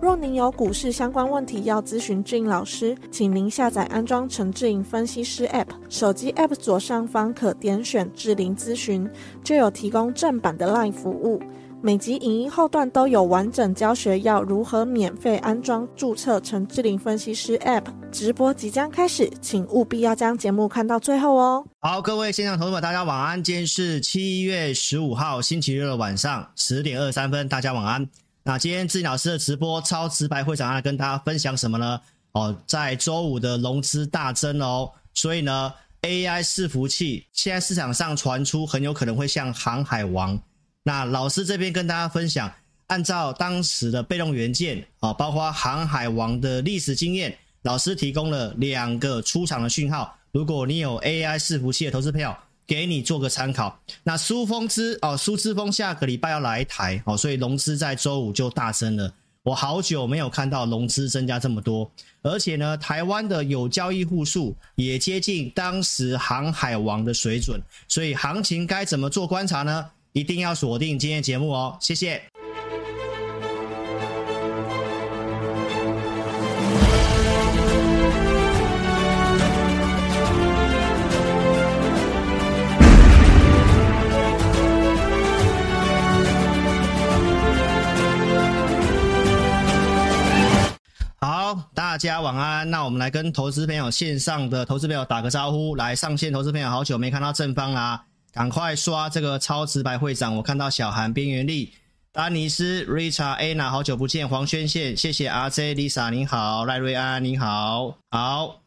若您有股市相关问题要咨询志颖老师，请您下载安装陈志颖分析师 App，手机 App 左上方可点选志玲咨询，就有提供正版的 LINE 服务。每集影音后段都有完整教学，要如何免费安装、注册陈志玲分析师 App。直播即将开始，请务必要将节目看到最后哦。好，各位线上投资者，大家晚安。今天是七月十五号星期六的晚上十点二十三分，大家晚安。那今天志玲老师的直播超直白会长要跟大家分享什么呢？哦，在周五的融资大增哦，所以呢，AI 伺服器现在市场上传出很有可能会像航海王。那老师这边跟大家分享，按照当时的被动元件啊，包括航海王的历史经验，老师提供了两个出场的讯号。如果你有 AI 伺服器的投资票，给你做个参考。那苏风之哦，苏之峰下个礼拜要来台哦，所以融资在周五就大增了。我好久没有看到融资增加这么多，而且呢，台湾的有交易户数也接近当时航海王的水准。所以行情该怎么做观察呢？一定要锁定今天节目哦，谢谢。好，大家晚安。那我们来跟投资朋友线上的投资朋友打个招呼，来上线投资朋友，好久没看到正方啦。赶快刷这个超直白会长！我看到小韩、边缘力、丹尼斯、Richard、Anna，好久不见，黄轩宪，谢谢 RJ、Lisa，你好，赖瑞安，你好，好，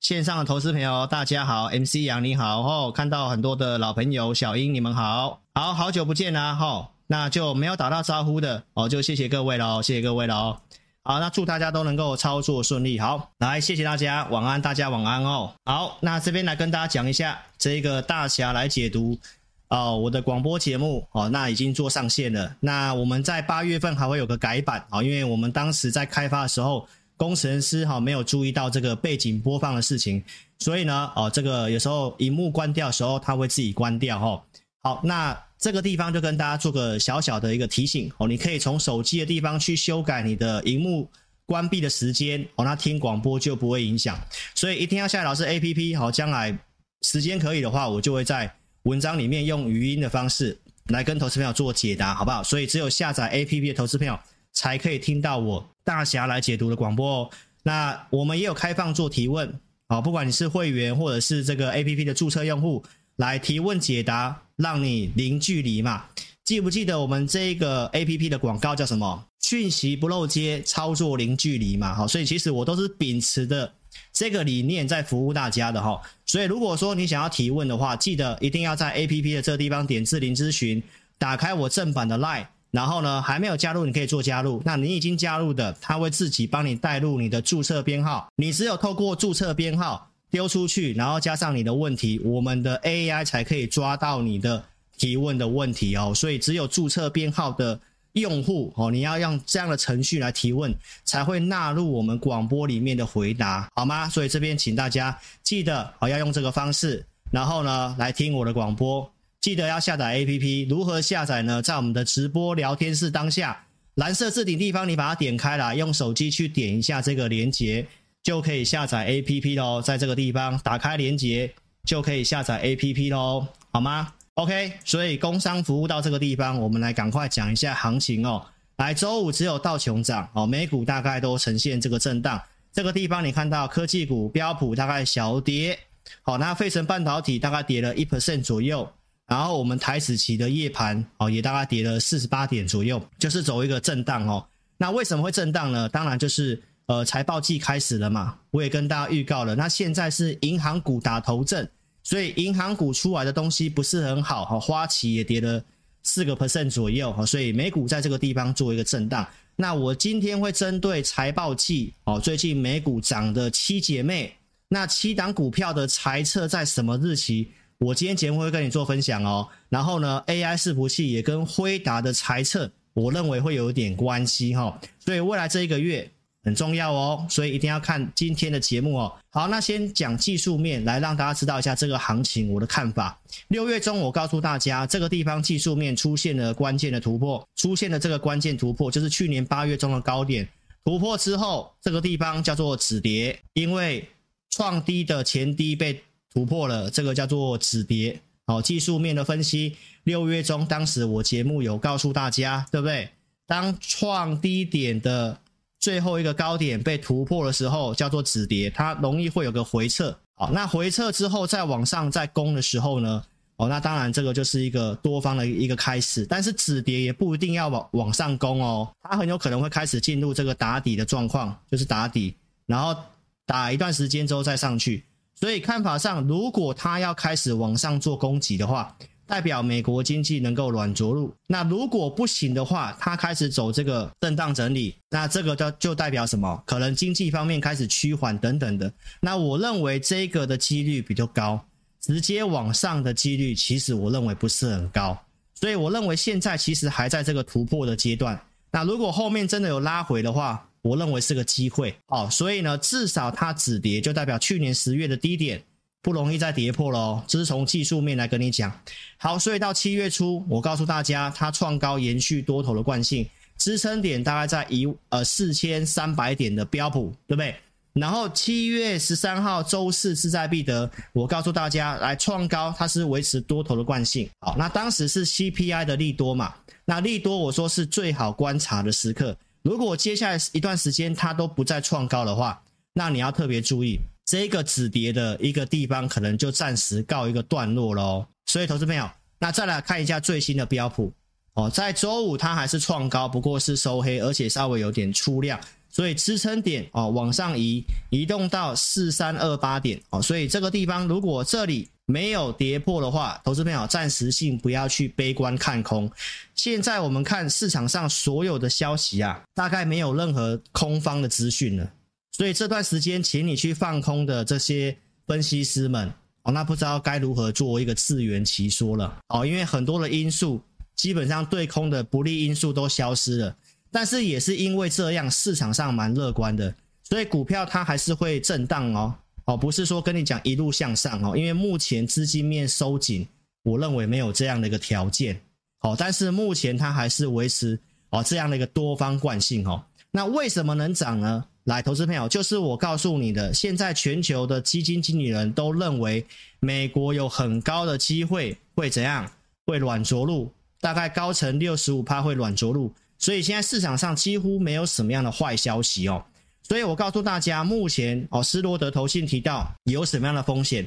线上的投资朋友大家好，MC 杨你好，哦，看到很多的老朋友，小英你们好，好好久不见啦，哈，那就没有打到招呼的哦，就谢谢各位喽，谢谢各位喽。好，那祝大家都能够操作顺利。好，来，谢谢大家，晚安，大家晚安哦。好，那这边来跟大家讲一下这个大侠来解读哦，我的广播节目哦，那已经做上线了。那我们在八月份还会有个改版啊，因为我们当时在开发的时候，工程师哈没有注意到这个背景播放的事情，所以呢，哦，这个有时候荧幕关掉的时候，它会自己关掉哈。好，那。这个地方就跟大家做个小小的一个提醒哦，你可以从手机的地方去修改你的荧幕关闭的时间哦，那听广播就不会影响。所以一定要下载老师 APP 好，将来时间可以的话，我就会在文章里面用语音的方式来跟投资朋友做解答，好不好？所以只有下载 APP 的投资朋友才可以听到我大侠来解读的广播哦。那我们也有开放做提问，好，不管你是会员或者是这个 APP 的注册用户。来提问解答，让你零距离嘛？记不记得我们这个 APP 的广告叫什么？讯息不漏接，操作零距离嘛？好，所以其实我都是秉持的这个理念在服务大家的哈。所以如果说你想要提问的话，记得一定要在 APP 的这个地方点智霖咨询，打开我正版的 Line，然后呢还没有加入，你可以做加入。那你已经加入的，他会自己帮你带入你的注册编号，你只有透过注册编号。丢出去，然后加上你的问题，我们的 AI 才可以抓到你的提问的问题哦。所以只有注册编号的用户哦，你要用这样的程序来提问，才会纳入我们广播里面的回答，好吗？所以这边请大家记得哦，要用这个方式，然后呢来听我的广播。记得要下载 APP，如何下载呢？在我们的直播聊天室当下蓝色置顶地方，你把它点开来，用手机去点一下这个连接。就可以下载 APP 喽，在这个地方打开连接就可以下载 APP 喽，好吗？OK，所以工商服务到这个地方，我们来赶快讲一下行情哦。来，周五只有道琼涨哦，美股大概都呈现这个震荡。这个地方你看到科技股标普大概小跌，好，那费城半导体大概跌了一 percent 左右，然后我们台指期的夜盘哦也大概跌了四十八点左右，就是走一个震荡哦。那为什么会震荡呢？当然就是。呃，财报季开始了嘛，我也跟大家预告了。那现在是银行股打头阵，所以银行股出来的东西不是很好哈。花旗也跌了四个 percent 左右，哈所以美股在这个地方做一个震荡。那我今天会针对财报季哦，最近美股涨的七姐妹，那七档股票的财测在什么日期？我今天节目会跟你做分享哦。然后呢，AI 伺服器也跟辉达的财测，我认为会有一点关系哈。所以未来这一个月。很重要哦，所以一定要看今天的节目哦。好，那先讲技术面，来让大家知道一下这个行情我的看法。六月中我告诉大家，这个地方技术面出现了关键的突破，出现了这个关键突破，就是去年八月中的高点突破之后，这个地方叫做止跌，因为创低的前低被突破了，这个叫做止跌。好，技术面的分析，六月中当时我节目有告诉大家，对不对？当创低点的最后一个高点被突破的时候，叫做止跌，它容易会有个回撤。好，那回撤之后再往上再攻的时候呢？哦，那当然这个就是一个多方的一个开始。但是止跌也不一定要往往上攻哦，它很有可能会开始进入这个打底的状况，就是打底，然后打一段时间之后再上去。所以看法上，如果它要开始往上做攻击的话，代表美国经济能够软着陆，那如果不行的话，它开始走这个震荡整理，那这个就就代表什么？可能经济方面开始趋缓等等的。那我认为这个的几率比较高，直接往上的几率其实我认为不是很高。所以我认为现在其实还在这个突破的阶段。那如果后面真的有拉回的话，我认为是个机会哦。所以呢，至少它止跌就代表去年十月的低点。不容易再跌破了哦，这是从技术面来跟你讲。好，所以到七月初，我告诉大家，它创高延续多头的惯性，支撑点大概在一呃四千三百点的标普，对不对？然后七月十三号周四势在必得，我告诉大家来创高，它是维持多头的惯性。好，那当时是 CPI 的利多嘛？那利多我说是最好观察的时刻。如果接下来一段时间它都不再创高的话，那你要特别注意。这个止跌的一个地方，可能就暂时告一个段落喽。所以，投资朋友，那再来看一下最新的标普哦，在周五它还是创高，不过是收黑，而且稍微有点出量，所以支撑点哦往上移，移动到四三二八点哦。所以这个地方如果这里没有跌破的话，投资朋友暂时性不要去悲观看空。现在我们看市场上所有的消息啊，大概没有任何空方的资讯了。所以这段时间，请你去放空的这些分析师们，哦，那不知道该如何做一个自圆其说了，哦，因为很多的因素，基本上对空的不利因素都消失了，但是也是因为这样，市场上蛮乐观的，所以股票它还是会震荡哦，哦，不是说跟你讲一路向上哦，因为目前资金面收紧，我认为没有这样的一个条件，哦，但是目前它还是维持哦这样的一个多方惯性哦，那为什么能涨呢？来，投资朋友，就是我告诉你的，现在全球的基金经理人都认为，美国有很高的机会会怎样？会软着陆，大概高层六十五趴会软着陆，所以现在市场上几乎没有什么样的坏消息哦。所以我告诉大家，目前哦，斯罗德投信提到有什么样的风险？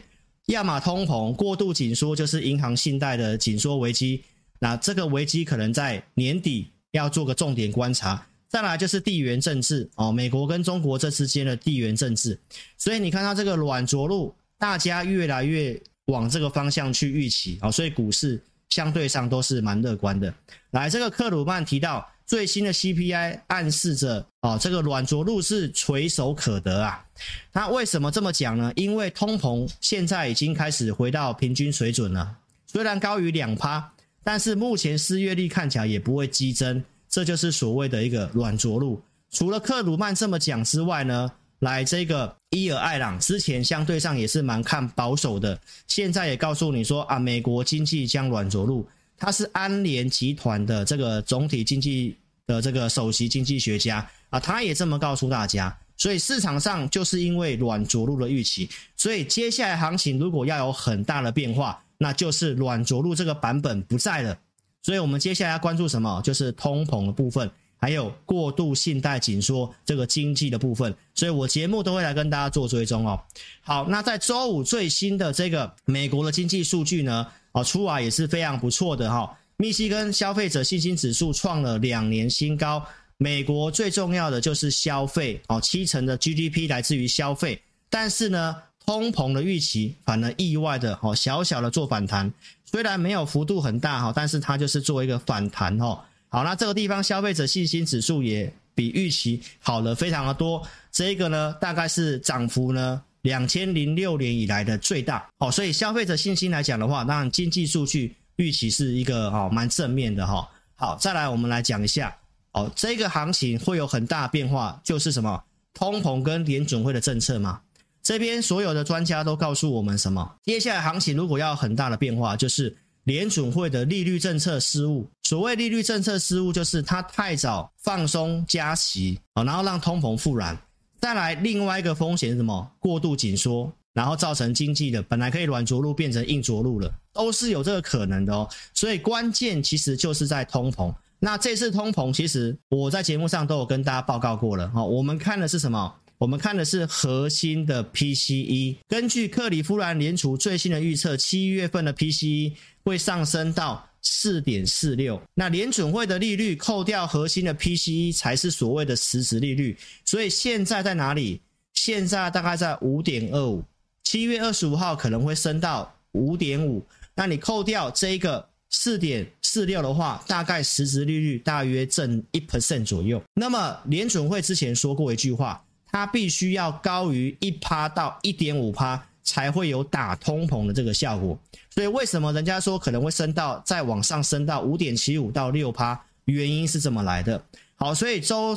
亚马通膨过度紧缩，就是银行信贷的紧缩危机，那这个危机可能在年底要做个重点观察。再来就是地缘政治哦，美国跟中国这之间的地缘政治，所以你看到这个软着陆，大家越来越往这个方向去预期啊，所以股市相对上都是蛮乐观的。来，这个克鲁曼提到最新的 CPI 暗示着哦，这个软着陆是垂手可得啊。那为什么这么讲呢？因为通膨现在已经开始回到平均水准了，虽然高于两趴，但是目前失业率看起来也不会激增。这就是所谓的一个软着陆。除了克鲁曼这么讲之外呢，来这个伊尔艾朗之前相对上也是蛮看保守的，现在也告诉你说啊，美国经济将软着陆。他是安联集团的这个总体经济的这个首席经济学家啊，他也这么告诉大家。所以市场上就是因为软着陆的预期，所以接下来行情如果要有很大的变化，那就是软着陆这个版本不在了。所以，我们接下来要关注什么？就是通膨的部分，还有过度信贷紧缩这个经济的部分。所以我节目都会来跟大家做追踪哦。好，那在周五最新的这个美国的经济数据呢，哦，出来也是非常不错的哈。密西根消费者信心指数创了两年新高。美国最重要的就是消费哦，七成的 GDP 来自于消费，但是呢，通膨的预期反而意外的哦，小小的做反弹，虽然没有幅度很大哈，但是它就是做一个反弹哦。好，那这个地方消费者信心指数也比预期好了非常的多，这个呢大概是涨幅呢两千零六年以来的最大哦，所以消费者信心来讲的话，当然经济数据预期是一个哦蛮正面的哈。好，再来我们来讲一下哦，这个行情会有很大变化，就是什么通膨跟联准会的政策嘛。这边所有的专家都告诉我们什么？接下来行情如果要很大的变化，就是联准会的利率政策失误。所谓利率政策失误，就是它太早放松加息啊，然后让通膨复燃。再来另外一个风险是什么？过度紧缩，然后造成经济的本来可以软着陆变成硬着陆了，都是有这个可能的哦。所以关键其实就是在通膨。那这次通膨，其实我在节目上都有跟大家报告过了哈。我们看的是什么？我们看的是核心的 PCE，根据克里夫兰联储最新的预测，七月份的 PCE 会上升到四点四六。那联准会的利率扣掉核心的 PCE 才是所谓的实质利率。所以现在在哪里？现在大概在五点二五，七月二十五号可能会升到五点五。那你扣掉这一个四点四六的话，大概实质利率大约正一 percent 左右。那么联准会之前说过一句话。它必须要高于一趴到一点五趴，才会有打通膨的这个效果。所以为什么人家说可能会升到再往上升到五点七五到六趴？原因是这么来的。好，所以周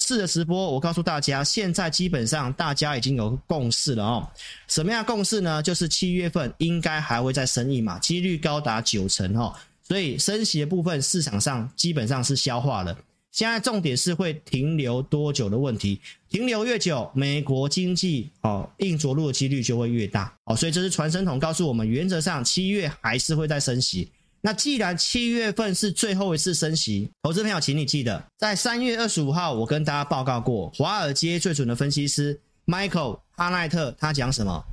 四的直播，我告诉大家，现在基本上大家已经有共识了哦。什么样共识呢？就是七月份应该还会再升一码，几率高达九成哦。所以升息的部分市场上基本上是消化了。现在重点是会停留多久的问题，停留越久，美国经济哦硬着陆的几率就会越大哦，所以这是传声筒告诉我们，原则上七月还是会再升息。那既然七月份是最后一次升息，投资朋友，请你记得，在三月二十五号我跟大家报告过，华尔街最准的分析师 Michael 哈奈特他讲什么？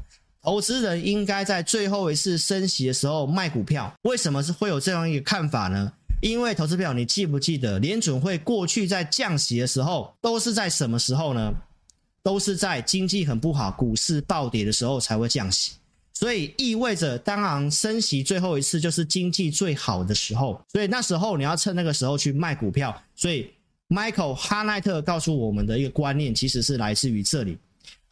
投资人应该在最后一次升息的时候卖股票。为什么是会有这样一个看法呢？因为投资票，你记不记得联准会过去在降息的时候，都是在什么时候呢？都是在经济很不好、股市暴跌的时候才会降息。所以意味着，当然升息最后一次就是经济最好的时候。所以那时候你要趁那个时候去卖股票。所以 Michael 哈奈特告诉我们的一个观念，其实是来自于这里。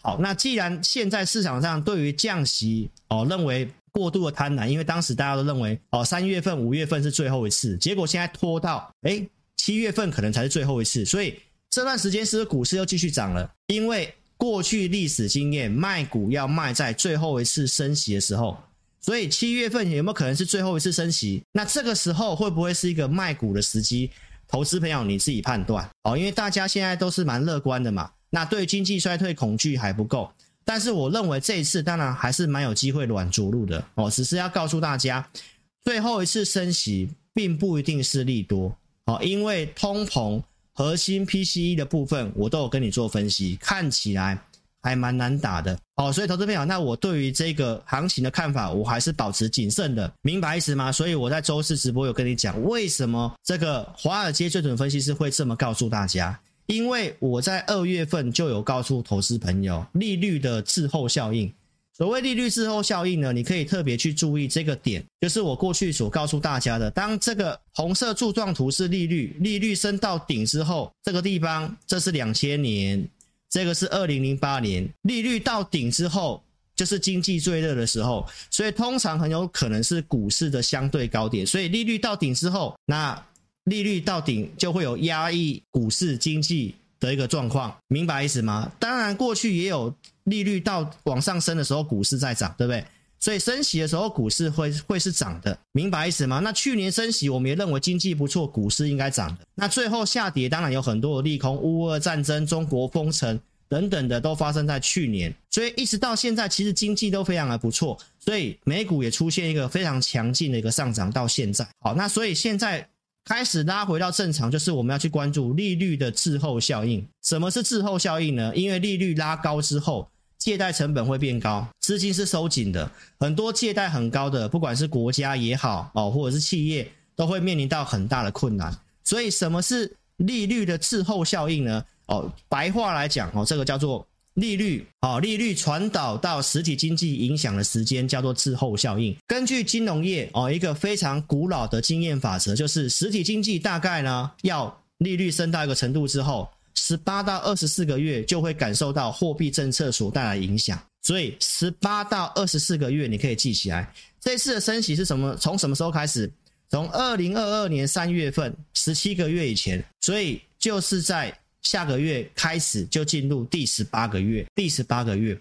好，那既然现在市场上对于降息哦认为。过度的贪婪，因为当时大家都认为哦，三月份、五月份是最后一次，结果现在拖到诶七月份可能才是最后一次，所以这段时间是不是股市又继续涨了？因为过去历史经验，卖股要卖在最后一次升息的时候，所以七月份有没有可能是最后一次升息？那这个时候会不会是一个卖股的时机？投资朋友你自己判断哦，因为大家现在都是蛮乐观的嘛，那对经济衰退恐惧还不够。但是我认为这一次当然还是蛮有机会软着陆的哦，只是要告诉大家，最后一次升息并不一定是利多哦，因为通膨核心 PCE 的部分我都有跟你做分析，看起来还蛮难打的哦，所以投资朋友，那我对于这个行情的看法，我还是保持谨慎的，明白意思吗？所以我在周四直播有跟你讲，为什么这个华尔街最准分析师会这么告诉大家。因为我在二月份就有告诉投资朋友，利率的滞后效应。所谓利率滞后效应呢，你可以特别去注意这个点，就是我过去所告诉大家的。当这个红色柱状图是利率，利率升到顶之后，这个地方这是两千年，这个是二零零八年，利率到顶之后，就是经济最热的时候，所以通常很有可能是股市的相对高点。所以利率到顶之后，那利率到顶就会有压抑股市经济的一个状况，明白意思吗？当然，过去也有利率到往上升的时候，股市在涨，对不对？所以升息的时候，股市会会是涨的，明白意思吗？那去年升息，我们也认为经济不错，股市应该涨的。那最后下跌，当然有很多的利空，乌俄战争、中国封城等等的都发生在去年，所以一直到现在，其实经济都非常的不错，所以美股也出现一个非常强劲的一个上涨到现在。好，那所以现在。开始拉回到正常，就是我们要去关注利率的滞后效应。什么是滞后效应呢？因为利率拉高之后，借贷成本会变高，资金是收紧的，很多借贷很高的，不管是国家也好哦，或者是企业，都会面临到很大的困难。所以，什么是利率的滞后效应呢？哦，白话来讲哦，这个叫做利率，哦，利率传导到实体经济影响的时间叫做滞后效应。根据金融业哦一个非常古老的经验法则，就是实体经济大概呢要利率升到一个程度之后，十八到二十四个月就会感受到货币政策所带来的影响。所以十八到二十四个月你可以记起来。这次的升息是什么？从什么时候开始？从二零二二年三月份，十七个月以前。所以就是在下个月开始就进入第十八个月。第十八个月，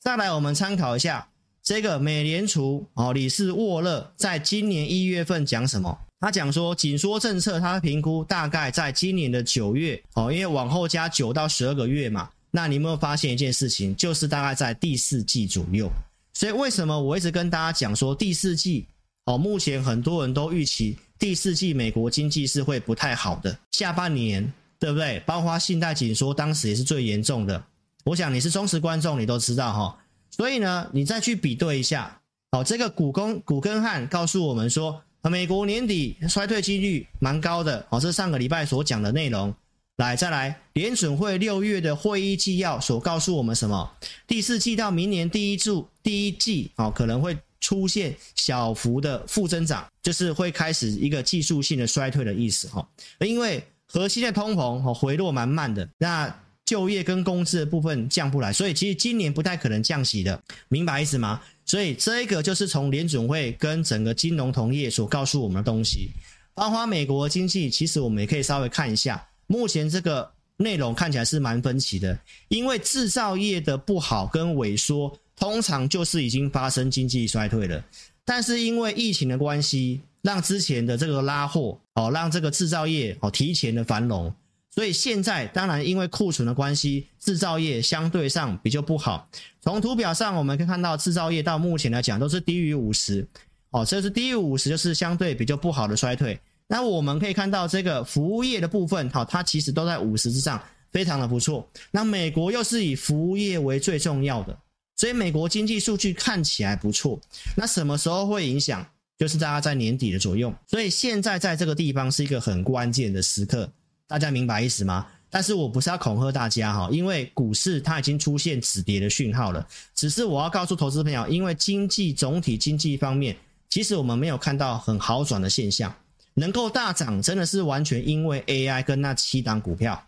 再来我们参考一下这个美联储哦，理事沃勒在今年一月份讲什么？他讲说紧缩政策，他评估大概在今年的九月哦，因为往后加九到十二个月嘛。那你有没有发现一件事情？就是大概在第四季左右。所以为什么我一直跟大家讲说第四季哦，目前很多人都预期第四季美国经济是会不太好的，下半年对不对？包括信贷紧缩，当时也是最严重的。我想你是忠实观众，你都知道哈。所以呢，你再去比对一下哦，这个古根古根汉告诉我们说，美国年底衰退几率蛮高的哦，是上个礼拜所讲的内容。来，再来，联准会六月的会议纪要所告诉我们什么？第四季到明年第一季，第一季哦，可能会出现小幅的负增长，就是会开始一个技术性的衰退的意思哈。因为核心的通膨哦回落蛮慢的，那就业跟工资的部分降不来，所以其实今年不太可能降息的，明白意思吗？所以这个就是从联准会跟整个金融同业所告诉我们的东西。包括美国经济，其实我们也可以稍微看一下。目前这个内容看起来是蛮分歧的，因为制造业的不好跟萎缩，通常就是已经发生经济衰退了。但是因为疫情的关系，让之前的这个拉货哦，让这个制造业哦提前的繁荣，所以现在当然因为库存的关系，制造业相对上比较不好。从图表上我们可以看到，制造业到目前来讲都是低于五十哦，这是低于五十，就是相对比较不好的衰退。那我们可以看到，这个服务业的部分，好，它其实都在五十之上，非常的不错。那美国又是以服务业为最重要的，所以美国经济数据看起来不错。那什么时候会影响？就是大家在年底的左右。所以现在在这个地方是一个很关键的时刻，大家明白意思吗？但是我不是要恐吓大家哈，因为股市它已经出现止跌的讯号了。只是我要告诉投资朋友，因为经济总体经济方面，其实我们没有看到很好转的现象。能够大涨，真的是完全因为 AI 跟那七档股票，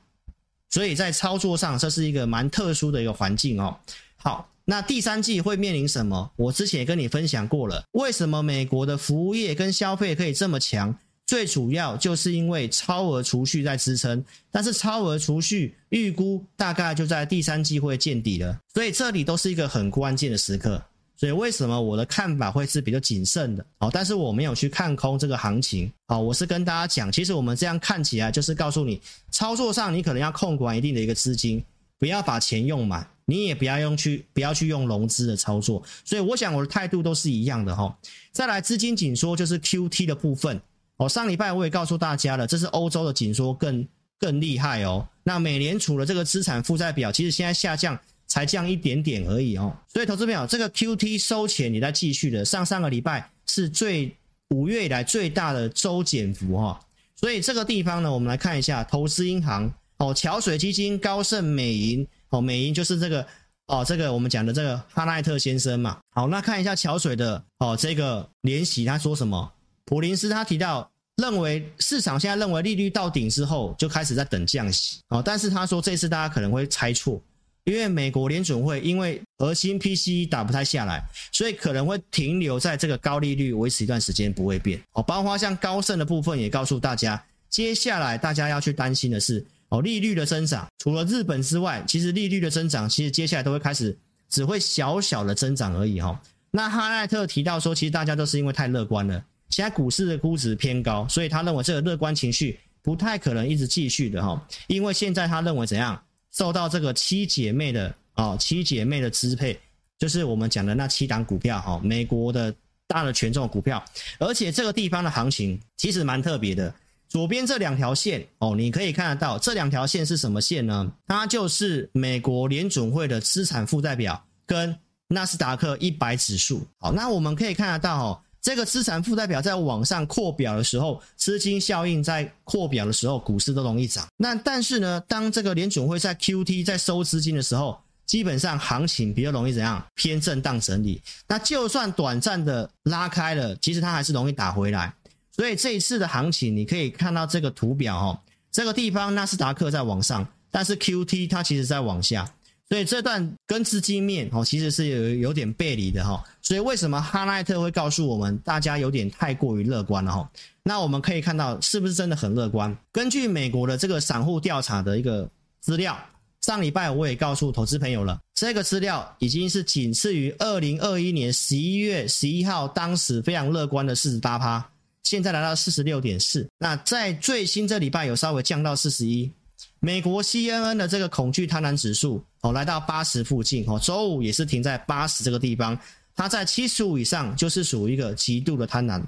所以在操作上这是一个蛮特殊的一个环境哦。好，那第三季会面临什么？我之前也跟你分享过了，为什么美国的服务业跟消费可以这么强？最主要就是因为超额储蓄在支撑，但是超额储蓄预估大概就在第三季会见底了，所以这里都是一个很关键的时刻。所以为什么我的看法会是比较谨慎的？哦，但是我没有去看空这个行情。哦，我是跟大家讲，其实我们这样看起来就是告诉你，操作上你可能要控管一定的一个资金，不要把钱用满，你也不要用去不要去用融资的操作。所以我想我的态度都是一样的哈。再来资金紧缩就是 QT 的部分。哦，上礼拜我也告诉大家了，这是欧洲的紧缩更更厉害哦。那美联储的这个资产负债表其实现在下降。才降一点点而已哦，所以投资朋友，这个 QT 收钱你在继续的，上上个礼拜是最五月以来最大的周减幅哈，所以这个地方呢，我们来看一下投资银行哦，桥水基金、高盛、美银哦，美银就是这个哦，这个我们讲的这个哈奈特先生嘛，好，那看一下桥水的哦，这个联席他说什么？普林斯他提到认为市场现在认为利率到顶之后就开始在等降息哦，但是他说这次大家可能会猜错。因为美国联准会因为核心 PCE 打不太下来，所以可能会停留在这个高利率维持一段时间不会变哦。包括像高盛的部分也告诉大家，接下来大家要去担心的是哦，利率的增长。除了日本之外，其实利率的增长其实接下来都会开始只会小小的增长而已哈。那哈奈特提到说，其实大家都是因为太乐观了，现在股市的估值偏高，所以他认为这个乐观情绪不太可能一直继续的哈。因为现在他认为怎样？受到这个七姐妹的啊，七姐妹的支配，就是我们讲的那七档股票哈，美国的大的权重股票，而且这个地方的行情其实蛮特别的。左边这两条线哦，你可以看得到这两条线是什么线呢？它就是美国联准会的资产负债表跟纳斯达克一百指数。好，那我们可以看得到哦。这个资产负债表在往上扩表的时候，资金效应在扩表的时候，股市都容易涨。那但是呢，当这个联准会在 QT 在收资金的时候，基本上行情比较容易怎样偏震荡整理。那就算短暂的拉开了，其实它还是容易打回来。所以这一次的行情，你可以看到这个图表哦，这个地方纳斯达克在往上，但是 QT 它其实在往下。所以这段跟资金面哦，其实是有有点背离的哈。所以为什么哈奈特会告诉我们，大家有点太过于乐观了哈？那我们可以看到，是不是真的很乐观？根据美国的这个散户调查的一个资料。上礼拜我也告诉投资朋友了，这个资料已经是仅次于二零二一年十一月十一号当时非常乐观的四十八趴，现在来到四十六点四。那在最新这礼拜有稍微降到四十一。美国 CNN 的这个恐惧贪婪指数哦，来到八十附近哦，周五也是停在八十这个地方，它在七十五以上就是属于一个极度的贪婪。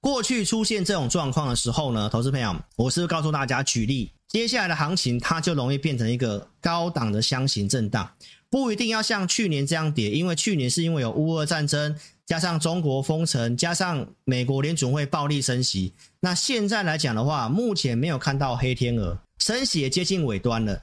过去出现这种状况的时候呢，投资朋友，我是告诉大家举例？接下来的行情，它就容易变成一个高档的箱型震荡，不一定要像去年这样跌，因为去年是因为有乌俄战争，加上中国封城，加上美国联准会暴力升息。那现在来讲的话，目前没有看到黑天鹅，升息也接近尾端了。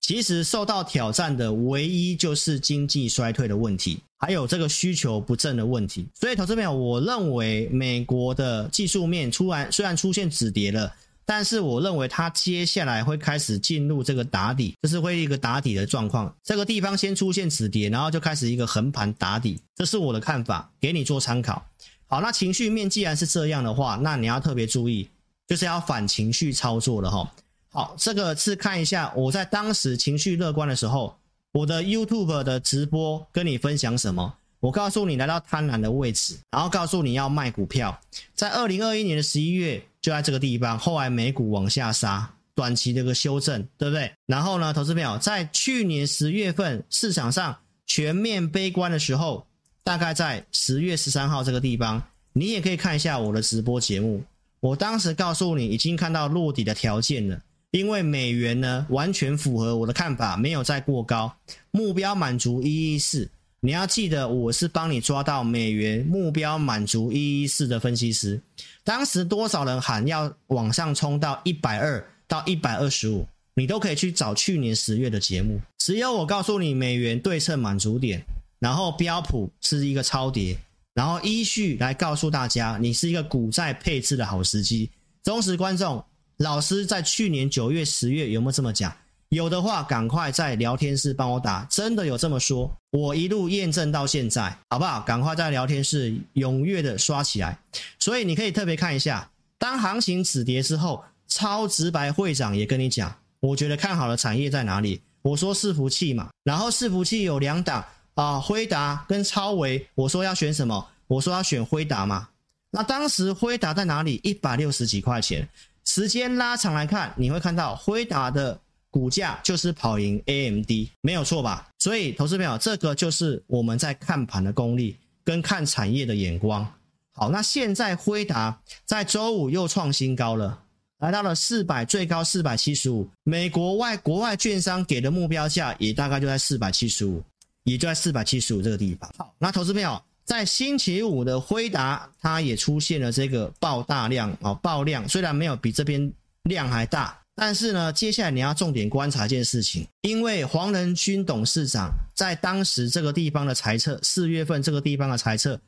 其实受到挑战的唯一就是经济衰退的问题，还有这个需求不振的问题。所以，投资朋友，我认为美国的技术面突然虽然出现止跌了。但是我认为它接下来会开始进入这个打底，就是会一个打底的状况。这个地方先出现止跌，然后就开始一个横盘打底，这是我的看法，给你做参考。好，那情绪面既然是这样的话，那你要特别注意，就是要反情绪操作了哈。好，这个是看一下我在当时情绪乐观的时候，我的 YouTube 的直播跟你分享什么。我告诉你来到贪婪的位置，然后告诉你要卖股票，在二零二一年的十一月就在这个地方，后来美股往下杀，短期的一个修正，对不对？然后呢，投资朋友在去年十月份市场上全面悲观的时候，大概在十月十三号这个地方，你也可以看一下我的直播节目。我当时告诉你已经看到落底的条件了，因为美元呢完全符合我的看法，没有再过高，目标满足一一四。你要记得，我是帮你抓到美元目标满足一一四的分析师。当时多少人喊要往上冲到一百二到一百二十五，你都可以去找去年十月的节目。只有我告诉你美元对称满足点，然后标普是一个超跌，然后依序来告诉大家，你是一个股债配置的好时机。忠实观众，老师在去年九月、十月有没有这么讲？有的话，赶快在聊天室帮我打，真的有这么说，我一路验证到现在，好不好？赶快在聊天室踊跃的刷起来。所以你可以特别看一下，当行情止跌之后，超直白会长也跟你讲，我觉得看好的产业在哪里？我说伺服器嘛，然后伺服器有两档啊，辉达跟超维，我说要选什么？我说要选辉达嘛。那当时辉达在哪里？一百六十几块钱。时间拉长来看，你会看到辉达的。股价就是跑赢 AMD，没有错吧？所以，投资朋友，这个就是我们在看盘的功力跟看产业的眼光。好，那现在辉达在周五又创新高了，来到了四百，最高四百七十五。美国外国外券商给的目标价也大概就在四百七十五，也就在四百七十五这个地方。好，那投资朋友，在星期五的辉达，它也出现了这个爆大量啊，爆量，虽然没有比这边量还大。但是呢，接下来你要重点观察一件事情，因为黄仁勋董事长在当时这个地方的财测，四月份这个地方的财测，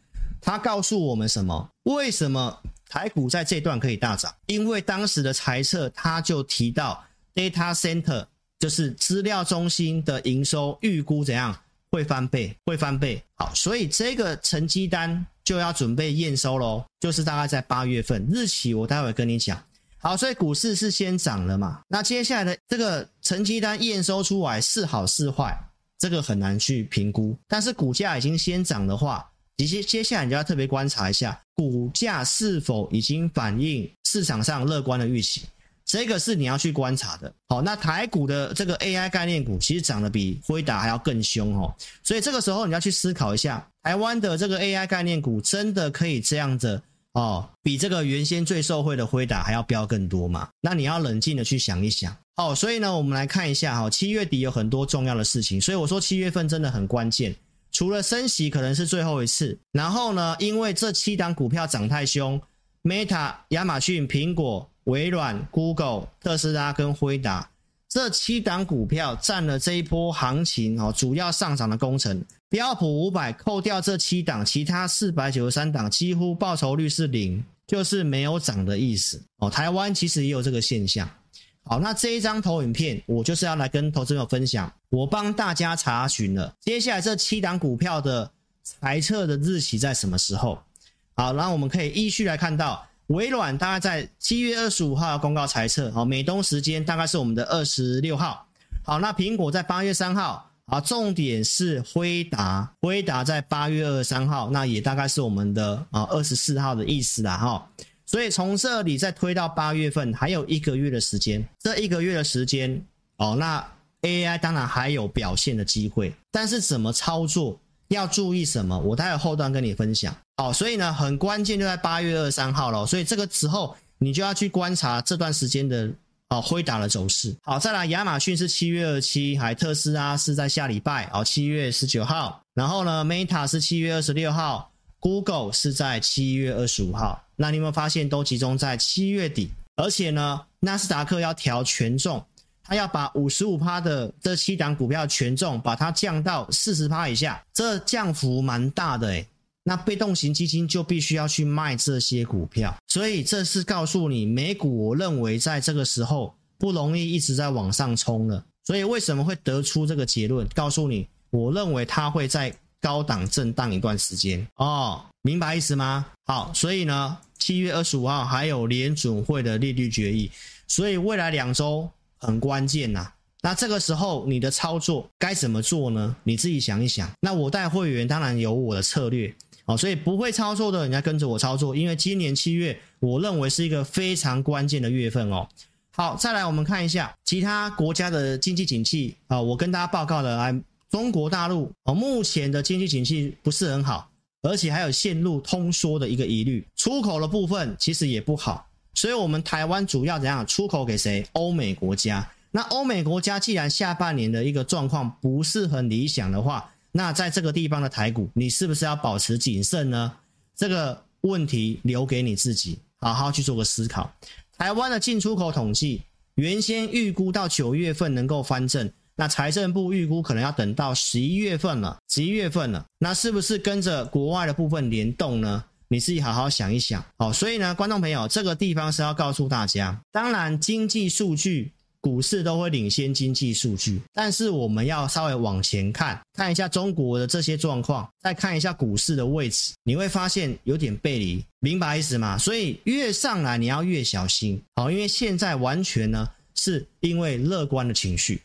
他告诉我们什么？为什么台股在这段可以大涨？因为当时的财测他就提到 data center 就是资料中心的营收预估怎样会翻倍，会翻倍。好，所以这个成绩单就要准备验收喽，就是大概在八月份，日期我待会跟你讲。好，所以股市是先涨了嘛？那接下来的这个成绩单验收出来是好是坏，这个很难去评估。但是股价已经先涨的话，接接下来你就要特别观察一下，股价是否已经反映市场上乐观的预期，这个是你要去观察的。好，那台股的这个 AI 概念股其实涨得比辉达还要更凶哦，所以这个时候你要去思考一下，台湾的这个 AI 概念股真的可以这样的。哦，比这个原先最受惠的辉达还要飙更多嘛？那你要冷静的去想一想。哦，所以呢，我们来看一下哈，七月底有很多重要的事情，所以我说七月份真的很关键。除了升息可能是最后一次，然后呢，因为这七档股票涨太凶，Meta、亚马逊、苹果、微软、Google、特斯拉跟辉达这七档股票占了这一波行情哦主要上涨的功臣。标普五百扣掉这七档，其他四百九十三档几乎报酬率是零，就是没有涨的意思哦。台湾其实也有这个现象。好，那这一张投影片，我就是要来跟投资朋友分享。我帮大家查询了，接下来这七档股票的裁测的日期在什么时候？好，然后我们可以依序来看到，微软大概在七月二十五号公告裁测，好，美东时间大概是我们的二十六号。好，那苹果在八月三号，啊，重点是辉达，辉达在八月二十三号，那也大概是我们的啊二十四号的意思啦，哈。所以从这里再推到八月份，还有一个月的时间。这一个月的时间，哦，那 AI 当然还有表现的机会，但是怎么操作，要注意什么，我待会后段跟你分享。哦，所以呢，很关键就在八月二十三号了。所以这个时候，你就要去观察这段时间的哦辉达的走势。好，再来，亚马逊是七月二七，还特斯拉是在下礼拜哦七月十九号，然后呢，Meta 是七月二十六号。Google 是在七月二十五号，那你有没有发现都集中在七月底？而且呢，纳斯达克要调权重，它要把五十五趴的这七档股票权重把它降到四十趴以下，这降幅蛮大的诶。那被动型基金就必须要去卖这些股票，所以这是告诉你，美股我认为在这个时候不容易一直在往上冲了。所以为什么会得出这个结论？告诉你，我认为它会在。高档震荡一段时间哦，明白意思吗？好，所以呢，七月二十五号还有联准会的利率决议，所以未来两周很关键呐。那这个时候你的操作该怎么做呢？你自己想一想。那我带会员当然有我的策略哦，所以不会操作的人家跟着我操作，因为今年七月我认为是一个非常关键的月份哦。好，再来我们看一下其他国家的经济景气啊，我跟大家报告的来。中国大陆哦，目前的经济景气不是很好，而且还有陷入通缩的一个疑虑。出口的部分其实也不好，所以我们台湾主要怎样出口给谁？欧美国家。那欧美国家既然下半年的一个状况不是很理想的话，那在这个地方的台股，你是不是要保持谨慎呢？这个问题留给你自己，好好去做个思考。台湾的进出口统计原先预估到九月份能够翻正。那财政部预估可能要等到十一月份了，十一月份了，那是不是跟着国外的部分联动呢？你自己好好想一想。好，所以呢，观众朋友，这个地方是要告诉大家，当然经济数据、股市都会领先经济数据，但是我们要稍微往前看，看一下中国的这些状况，再看一下股市的位置，你会发现有点背离，明白意思吗？所以越上来你要越小心。好，因为现在完全呢是因为乐观的情绪。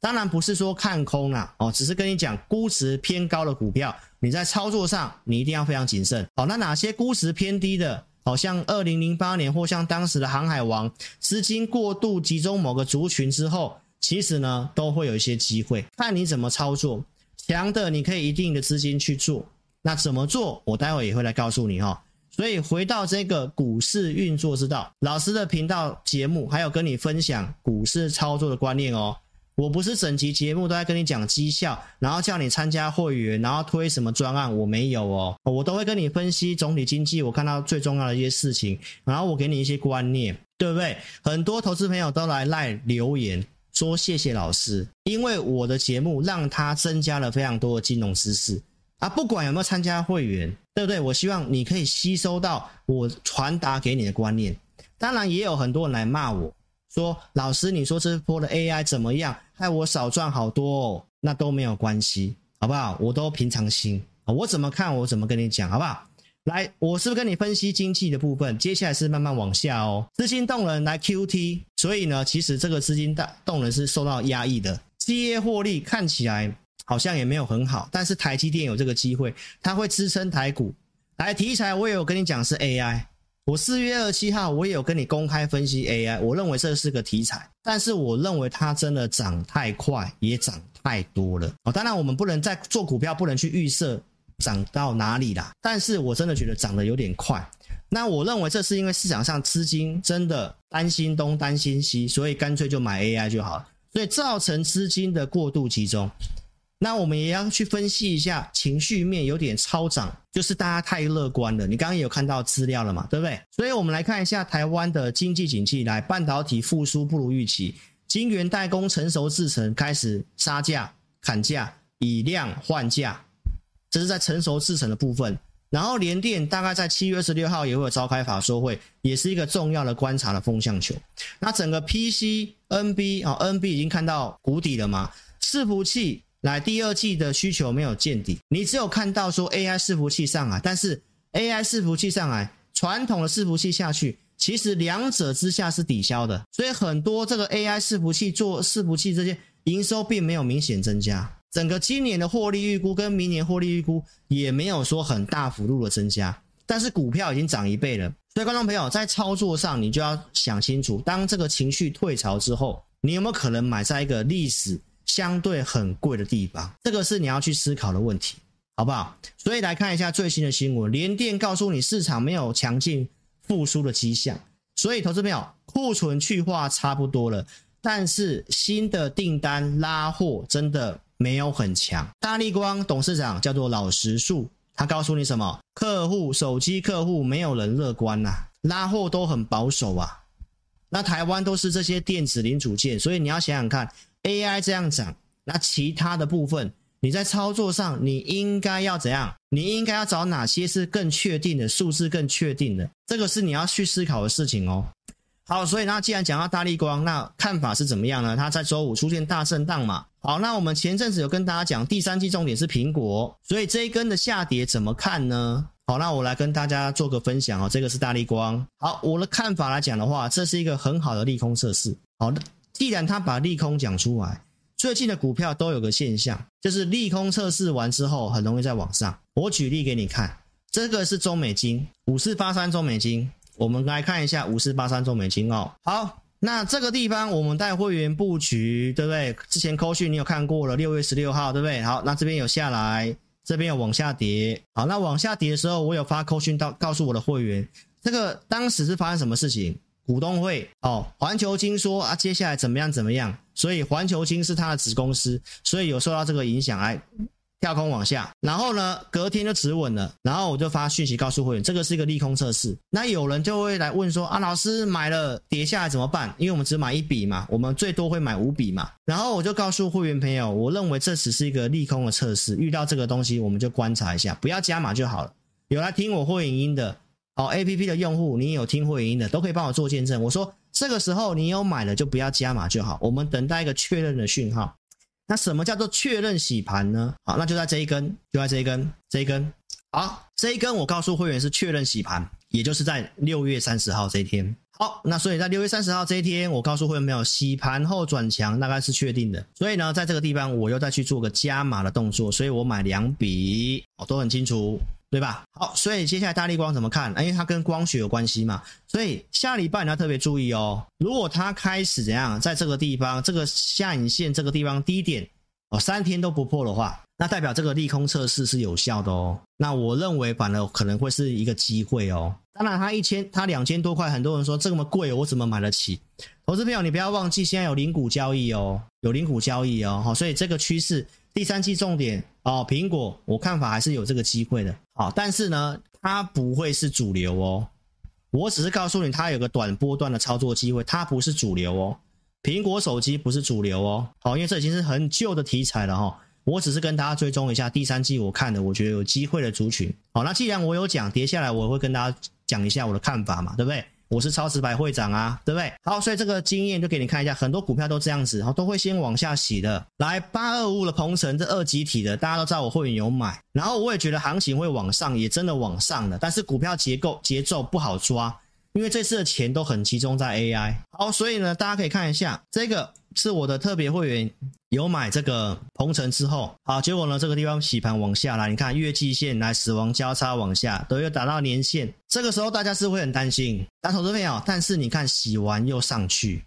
当然不是说看空啦，哦，只是跟你讲估值偏高的股票，你在操作上你一定要非常谨慎。好，那哪些估值偏低的，好像二零零八年或像当时的航海王，资金过度集中某个族群之后，其实呢都会有一些机会，看你怎么操作。强的你可以一定的资金去做，那怎么做，我待会也会来告诉你哈。所以回到这个股市运作之道，老师的频道节目还有跟你分享股市操作的观念哦。我不是整集节目都在跟你讲绩效，然后叫你参加会员，然后推什么专案，我没有哦，我都会跟你分析总体经济，我看到最重要的一些事情，然后我给你一些观念，对不对？很多投资朋友都来赖留言说谢谢老师，因为我的节目让他增加了非常多的金融知识啊，不管有没有参加会员，对不对？我希望你可以吸收到我传达给你的观念，当然也有很多人来骂我。说老师，你说这波的 AI 怎么样？害我少赚好多哦。那都没有关系，好不好？我都平常心，我怎么看，我怎么跟你讲，好不好？来，我是不是跟你分析经济的部分？接下来是慢慢往下哦。资金动能来 QT，所以呢，其实这个资金大动能是受到压抑的。企业获利看起来好像也没有很好，但是台积电有这个机会，它会支撑台股。来，题材我也有跟你讲是 AI。我四月二十七号，我也有跟你公开分析 AI，我认为这是个题材，但是我认为它真的涨太快，也涨太多了。哦，当然我们不能在做股票，不能去预设涨到哪里啦。但是我真的觉得涨得有点快。那我认为这是因为市场上资金真的担心东担心西，所以干脆就买 AI 就好了，所以造成资金的过度集中。那我们也要去分析一下情绪面有点超涨，就是大家太乐观了。你刚刚也有看到资料了嘛，对不对？所以我们来看一下台湾的经济景气，来半导体复苏不如预期，晶圆代工成熟制程开始杀价砍价，以量换价，这是在成熟制程的部分。然后联电大概在七月二十六号也会有召开法说会，也是一个重要的观察的风向球。那整个 PC、NB 啊，NB 已经看到谷底了嘛？伺服器来第二季的需求没有见底，你只有看到说 AI 伺服器上来，但是 AI 伺服器上来，传统的伺服器下去，其实两者之下是抵消的，所以很多这个 AI 伺服器做伺服器这些营收并没有明显增加。整个今年的获利预估跟明年获利预估也没有说很大幅度的增加，但是股票已经涨一倍了。所以观众朋友在操作上，你就要想清楚，当这个情绪退潮之后，你有没有可能买在一个历史相对很贵的地方？这个是你要去思考的问题，好不好？所以来看一下最新的新闻，联电告诉你市场没有强劲复苏的迹象，所以投资朋友库存去化差不多了，但是新的订单拉货真的。没有很强，大力光董事长叫做老实树，他告诉你什么？客户手机客户没有人乐观呐、啊，拉货都很保守啊。那台湾都是这些电子零组件，所以你要想想看，AI 这样涨，那其他的部分你在操作上你应该要怎样？你应该要找哪些是更确定的数字，更确定的，这个是你要去思考的事情哦。好，所以那既然讲到大立光，那看法是怎么样呢？它在周五出现大震荡嘛。好，那我们前阵子有跟大家讲，第三季重点是苹果，所以这一根的下跌怎么看呢？好，那我来跟大家做个分享哦。这个是大立光。好，我的看法来讲的话，这是一个很好的利空测试。好的，既然他把利空讲出来，最近的股票都有个现象，就是利空测试完之后很容易再往上。我举例给你看，这个是中美金，五四八三中美金。我们来看一下五四八三中美金哦。好，那这个地方我们带会员布局，对不对？之前扣讯你有看过了，六月十六号，对不对？好，那这边有下来，这边有往下跌。好，那往下跌的时候，我有发扣讯到告诉我的会员，这个当时是发生什么事情？股东会哦，环球金说啊，接下来怎么样怎么样？所以环球金是他的子公司，所以有受到这个影响哎。跳空往下，然后呢，隔天就止稳了，然后我就发讯息告诉会员，这个是一个利空测试。那有人就会来问说啊，老师买了跌下来怎么办？因为我们只买一笔嘛，我们最多会买五笔嘛。然后我就告诉会员朋友，我认为这只是一个利空的测试，遇到这个东西我们就观察一下，不要加码就好了。有来听我会员音的哦，APP 的用户，你有听会员音的都可以帮我做见证。我说这个时候你有买了就不要加码就好，我们等待一个确认的讯号。那什么叫做确认洗盘呢？好，那就在这一根，就在这一根，这一根。好，这一根我告诉会员是确认洗盘，也就是在六月三十号这一天。好，那所以在六月三十号这一天，我告诉会员没有洗盘后转强，大概是确定的。所以呢，在这个地方我又再去做个加码的动作，所以我买两笔，我都很清楚。对吧？好，所以接下来大立光怎么看？因为它跟光学有关系嘛，所以下礼拜你要特别注意哦。如果它开始怎样，在这个地方，这个下影线这个地方低点哦，三天都不破的话，那代表这个利空测试是有效的哦。那我认为反而可能会是一个机会哦。当然，它一千，它两千多块，很多人说这么贵，我怎么买得起？投资朋友，你不要忘记，现在有零股交易哦，有零股交易哦。好，所以这个趋势。第三季重点哦，苹果我看法还是有这个机会的，好，但是呢，它不会是主流哦。我只是告诉你，它有个短波段的操作机会，它不是主流哦。苹果手机不是主流哦，好，因为这已经是很旧的题材了哈。我只是跟大家追踪一下第三季我看的，我觉得有机会的族群。好，那既然我有讲跌下来，我会跟大家讲一下我的看法嘛，对不对？我是超直白会长啊，对不对？好，所以这个经验就给你看一下，很多股票都这样子，然后都会先往下洗的。来，八二五的鹏程，这二集体的，大家都知道我会员有买，然后我也觉得行情会往上，也真的往上了，但是股票结构节奏不好抓，因为这次的钱都很集中在 AI。好，所以呢，大家可以看一下这个。是我的特别会员有买这个朋程之后，好，结果呢，这个地方洗盘往下来，你看月季线来死亡交叉往下，都有打到年线，这个时候大家是会很担心，打投资没有？但是你看洗完又上去，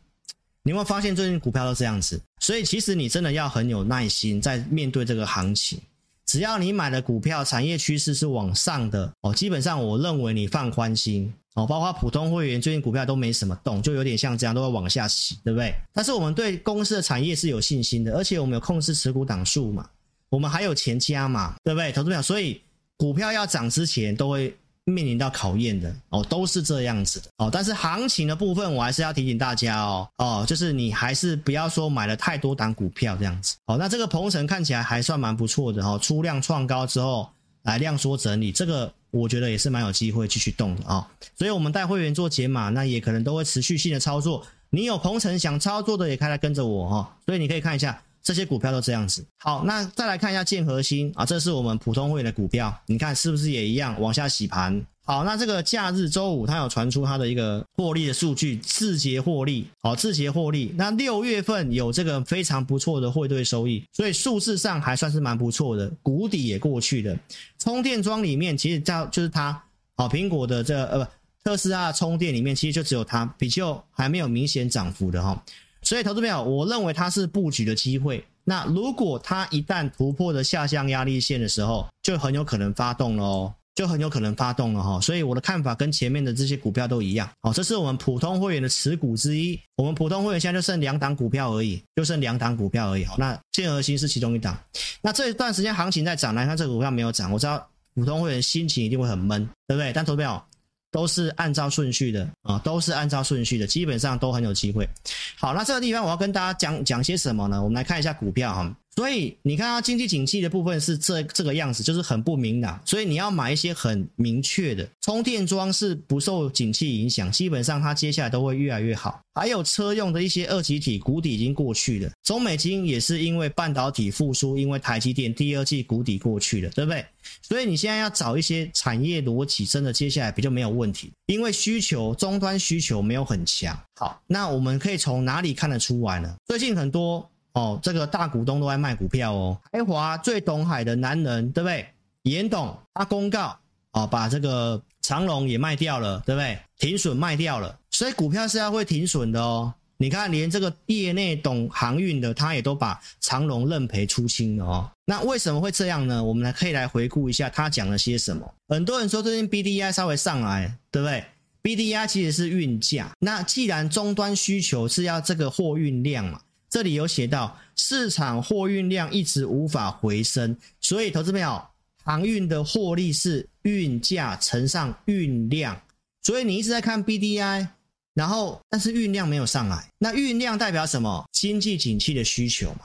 你有没有发现最近股票都这样子？所以其实你真的要很有耐心在面对这个行情。只要你买的股票产业趋势是往上的哦，基本上我认为你放宽心哦，包括普通会员最近股票都没什么动，就有点像这样都会往下洗，对不对？但是我们对公司的产业是有信心的，而且我们有控制持股档数嘛，我们还有钱加嘛，对不对？投资票，所以股票要涨之前都会面临到考验的哦，都是这样子的哦。但是行情的部分，我还是要提醒大家哦哦，就是你还是不要说买了太多档股票这样子哦。那这个鹏程看起来还算蛮不错的哦，出量创高之后来量缩整理，这个我觉得也是蛮有机会继续动的啊、所以我们带会员做解码，那也可能都会持续性的操作。你有鹏程想操作的，也可以来跟着我哈、所以你可以看一下。这些股票都这样子。好，那再来看一下建和兴啊，这是我们普通会员的股票，你看是不是也一样往下洗盘？好，那这个假日周五它有传出它的一个获利的数据，自结获利，好，自结获利。那六月份有这个非常不错的汇兑收益，所以数字上还算是蛮不错的，谷底也过去了。充电桩里面其实叫就是它，好，苹果的这个、呃特斯拉充电里面其实就只有它，比较还没有明显涨幅的哈。所以，投资朋友，我认为它是布局的机会。那如果它一旦突破了下降压力线的时候，就很有可能发动了哦，就很有可能发动了哈。所以我的看法跟前面的这些股票都一样。好，这是我们普通会员的持股之一。我们普通会员现在就剩两档股票而已，就剩两档股票而已。好，那建和兴是其中一档。那这一段时间行情在涨，来看这个股票没有涨，我知道普通会员心情一定会很闷，对不对？但投票。都是按照顺序的啊，都是按照顺序的，基本上都很有机会。好，那这个地方我要跟大家讲讲些什么呢？我们来看一下股票哈。所以你看它经济景气的部分是这这个样子，就是很不明朗。所以你要买一些很明确的充电桩是不受景气影响，基本上它接下来都会越来越好。还有车用的一些二极体谷底已经过去了，中美晶也是因为半导体复苏，因为台积电第二季谷底过去了，对不对？所以你现在要找一些产业逻辑，真的接下来比较没有问题，因为需求终端需求没有很强。好，那我们可以从哪里看得出来呢？最近很多。哦，这个大股东都在卖股票哦。台华最懂海的男人，对不对？严董他公告哦，把这个长龙也卖掉了，对不对？停损卖掉了，所以股票是要会停损的哦。你看，连这个业内懂航运的，他也都把长龙认赔出清了哦。那为什么会这样呢？我们来可以来回顾一下他讲了些什么。很多人说最近 BDI 稍微上来，对不对？BDI 其实是运价。那既然终端需求是要这个货运量嘛。这里有写到，市场货运量一直无法回升，所以投资朋友，航运的获利是运价乘上运量，所以你一直在看 BDI，然后但是运量没有上来，那运量代表什么？经济景气的需求嘛，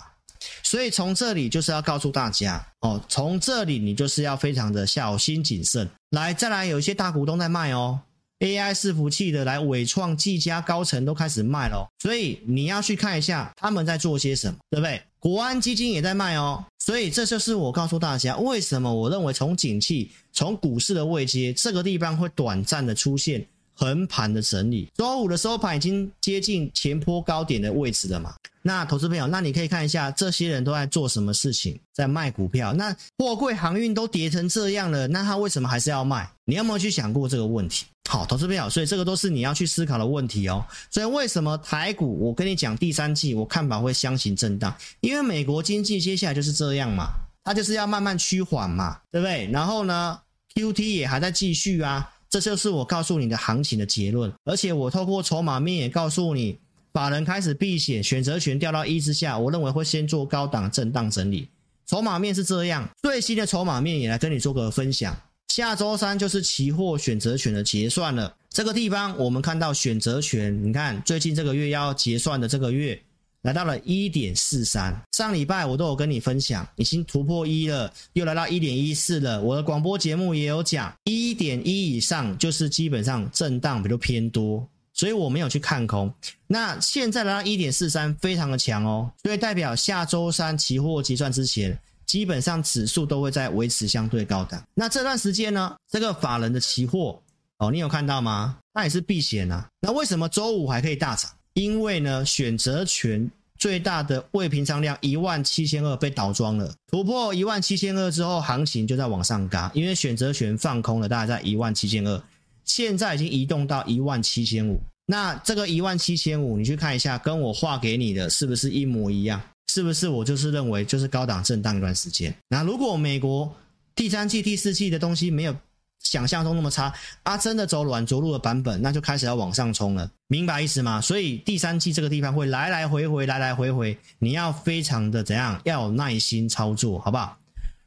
所以从这里就是要告诉大家哦，从这里你就是要非常的小心谨慎。来，再来有一些大股东在卖哦。AI 伺服器的来伟创、技嘉高层都开始卖了，所以你要去看一下他们在做些什么，对不对？国安基金也在卖哦，所以这就是我告诉大家为什么我认为从景气、从股市的位阶这个地方会短暂的出现横盘的整理。周五的收盘已经接近前波高点的位置了嘛？那投资朋友，那你可以看一下这些人都在做什么事情，在卖股票。那货柜航运都跌成这样了，那他为什么还是要卖？你有没有去想过这个问题？好，投资朋友，所以这个都是你要去思考的问题哦。所以为什么台股？我跟你讲，第三季我看法会相形震荡，因为美国经济接下来就是这样嘛，它就是要慢慢趋缓嘛，对不对？然后呢，QT 也还在继续啊，这就是我告诉你的行情的结论。而且我透过筹码面也告诉你，法人开始避险，选择权掉到一之下，我认为会先做高档震荡整理。筹码面是这样，最新的筹码面也来跟你做个分享。下周三就是期货选择权的结算了。这个地方我们看到选择权，你看最近这个月要结算的这个月来到了一点四三。上礼拜我都有跟你分享，已经突破一了，又来到一点一四了。我的广播节目也有讲，一点一以上就是基本上震荡比较偏多，所以我没有去看空。那现在来到一点四三，非常的强哦，所以代表下周三期货结算之前。基本上指数都会在维持相对高的。那这段时间呢，这个法人的期货哦，你有看到吗？那也是避险啊。那为什么周五还可以大涨？因为呢，选择权最大的未平仓量一万七千二被倒装了，突破一万七千二之后，行情就在往上嘎。因为选择权放空了，大概在一万七千二，现在已经移动到一万七千五。那这个一万七千五，你去看一下，跟我画给你的是不是一模一样？是不是我就是认为就是高档震荡一段时间？那如果美国第三季、第四季的东西没有想象中那么差啊，真的走软着陆的版本，那就开始要往上冲了，明白意思吗？所以第三季这个地方会来来回回，来来回回，你要非常的怎样？要有耐心操作，好不好？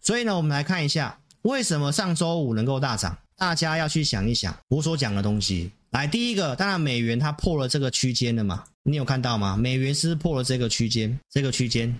所以呢，我们来看一下为什么上周五能够大涨。大家要去想一想我所讲的东西。来，第一个，当然美元它破了这个区间了嘛？你有看到吗？美元是破了这个区间，这个区间。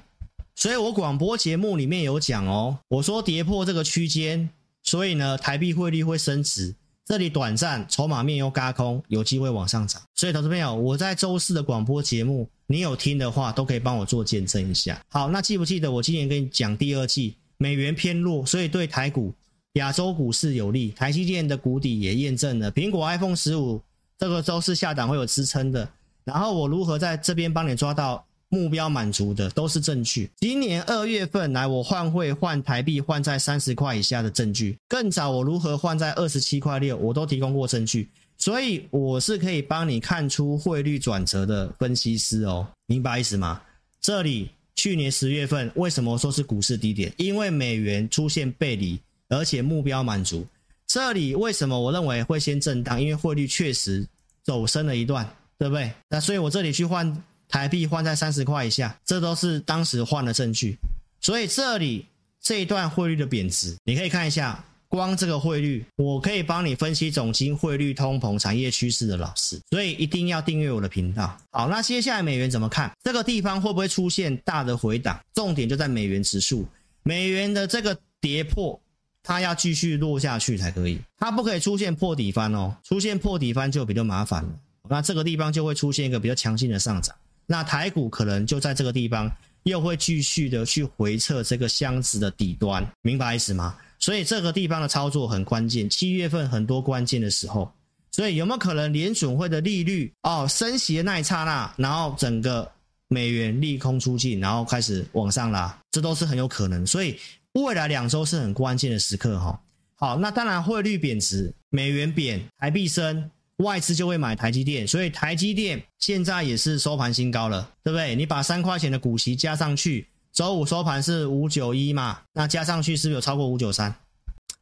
所以我广播节目里面有讲哦，我说跌破这个区间，所以呢，台币汇率会升值。这里短暂筹码面又轧空，有机会往上涨。所以，投资朋友，我在周四的广播节目，你有听的话，都可以帮我做见证一下。好，那记不记得我今年跟你讲第二季美元偏弱，所以对台股、亚洲股市有利。台积电的谷底也验证了，苹果 iPhone 十五这个周四下档会有支撑的。然后我如何在这边帮你抓到？目标满足的都是证据。今年二月份来，我换汇换台币换在三十块以下的证据。更早我如何换在二十七块六，我都提供过证据。所以我是可以帮你看出汇率转折的分析师哦，明白意思吗？这里去年十月份为什么说是股市低点？因为美元出现背离，而且目标满足。这里为什么我认为会先震荡？因为汇率确实走升了一段，对不对？那所以我这里去换。台币换在三十块以下，这都是当时换的证据。所以这里这一段汇率的贬值，你可以看一下，光这个汇率，我可以帮你分析总经汇率、通膨、产业趋势的老师。所以一定要订阅我的频道。好，那接下来美元怎么看？这个地方会不会出现大的回档？重点就在美元指数，美元的这个跌破，它要继续落下去才可以，它不可以出现破底翻哦。出现破底翻就比较麻烦了。那这个地方就会出现一个比较强劲的上涨。那台股可能就在这个地方，又会继续的去回测这个箱子的底端，明白意思吗？所以这个地方的操作很关键，七月份很多关键的时候，所以有没有可能联准会的利率哦升息的那一刹那，然后整个美元利空出尽，然后开始往上拉，这都是很有可能。所以未来两周是很关键的时刻哈。好，那当然汇率贬值，美元贬，台币升。外资就会买台积电，所以台积电现在也是收盘新高了，对不对？你把三块钱的股息加上去，周五收盘是五九一嘛，那加上去是不是有超过五九三？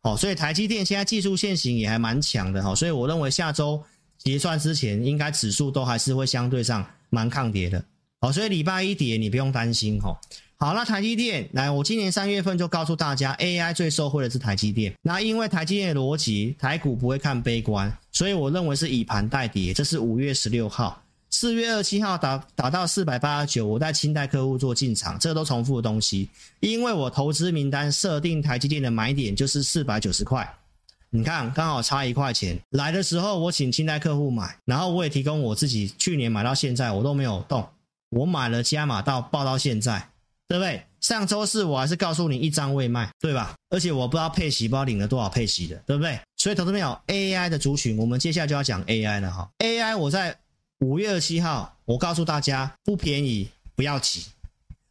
好，所以台积电现在技术线型也还蛮强的哈，所以我认为下周结算之前，应该指数都还是会相对上蛮抗跌的。好，所以礼拜一跌你不用担心哈。好，那台积电来，我今年三月份就告诉大家，AI 最受惠的是台积电。那因为台积电的逻辑，台股不会看悲观，所以我认为是以盘带跌。这是五月十六号，四月二十七号打打到四百八十九，我带清代客户做进场，这都重复的东西。因为我投资名单设定台积电的买点就是四百九十块，你看刚好差一块钱。来的时候我请清代客户买，然后我也提供我自己去年买到现在我都没有动，我买了加码到报到现在。对不对？上周四我还是告诉你一张未卖，对吧？而且我不知道配息，不知道领了多少配息的，对不对？所以投资朋友，AI 的族群，我们接下来就要讲 AI 了哈。AI 我在五月二七号，我告诉大家不便宜，不要急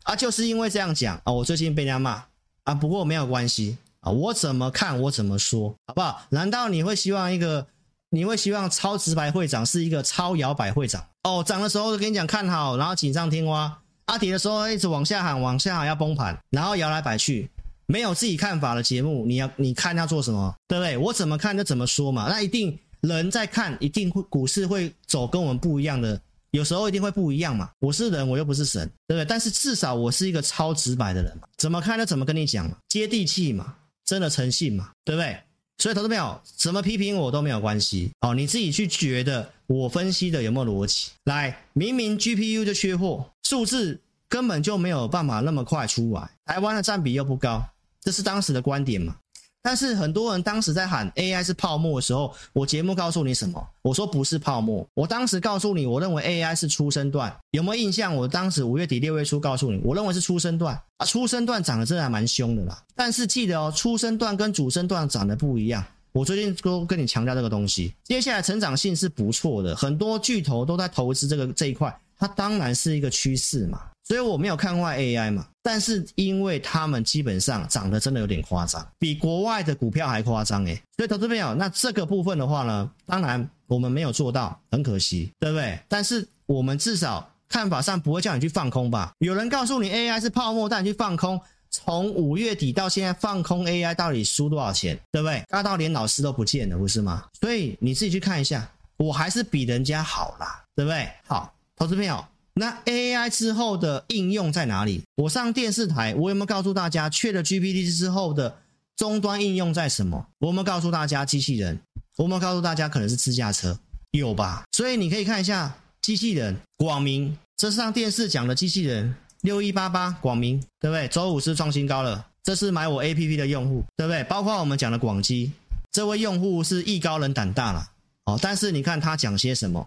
啊，就是因为这样讲啊，我最近被人家骂啊，不过没有关系啊，我怎么看我怎么说，好不好？难道你会希望一个，你会希望超直白会长是一个超摇摆会长哦？涨的时候就跟你讲看好，然后锦上添花。阿迪的时候一直往下喊，往下喊要崩盘，然后摇来摆去，没有自己看法的节目，你要你看要做什么，对不对？我怎么看就怎么说嘛。那一定人在看，一定会股市会走跟我们不一样的，有时候一定会不一样嘛。我是人，我又不是神，对不对？但是至少我是一个超直白的人嘛，怎么看就怎么跟你讲嘛，接地气嘛，真的诚信嘛，对不对？所以投资朋友怎么批评我都没有关系，好，你自己去觉得我分析的有没有逻辑？来，明明 GPU 就缺货，数字根本就没有办法那么快出来，台湾的占比又不高，这是当时的观点嘛？但是很多人当时在喊 AI 是泡沫的时候，我节目告诉你什么？我说不是泡沫。我当时告诉你，我认为 AI 是初升段，有没有印象？我当时五月底六月初告诉你，我认为是初升段啊，初升段涨得真的还蛮凶的啦。但是记得哦，初升段跟主升段涨得不一样。我最近都跟你强调这个东西，接下来成长性是不错的，很多巨头都在投资这个这一块，它当然是一个趋势嘛。所以我没有看坏 AI 嘛，但是因为他们基本上涨得真的有点夸张，比国外的股票还夸张诶。所以投资朋友，那这个部分的话呢，当然我们没有做到，很可惜，对不对？但是我们至少看法上不会叫你去放空吧？有人告诉你 AI 是泡沫，带你去放空，从五月底到现在放空 AI 到底输多少钱，对不对？大到连老师都不见了，不是吗？所以你自己去看一下，我还是比人家好啦，对不对？好，投资朋友。那 AI 之后的应用在哪里？我上电视台，我有没有告诉大家，缺了 GPT 之后的终端应用在什么？我有没有告诉大家机器人，我有没有告诉大家可能是自驾车，有吧？所以你可以看一下机器人，广明，这上电视讲的机器人，六一八八广明，对不对？周五是创新高了，这是买我 APP 的用户，对不对？包括我们讲的广基，这位用户是艺高人胆大了，哦，但是你看他讲些什么？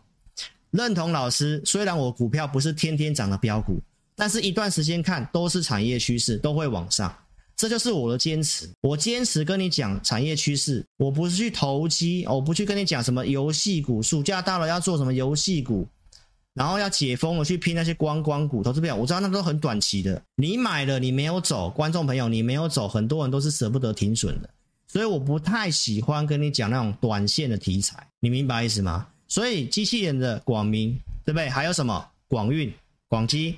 认同老师，虽然我股票不是天天涨的标股。但是，一段时间看都是产业趋势，都会往上，这就是我的坚持。我坚持跟你讲产业趋势，我不是去投机，我不去跟你讲什么游戏股，暑假到了要做什么游戏股，然后要解封了去拼那些观光股。投资朋友，我知道那都很短期的，你买了你没有走，观众朋友你没有走，很多人都是舍不得停损的，所以我不太喜欢跟你讲那种短线的题材，你明白意思吗？所以机器人的广明，对不对？还有什么广运、广基。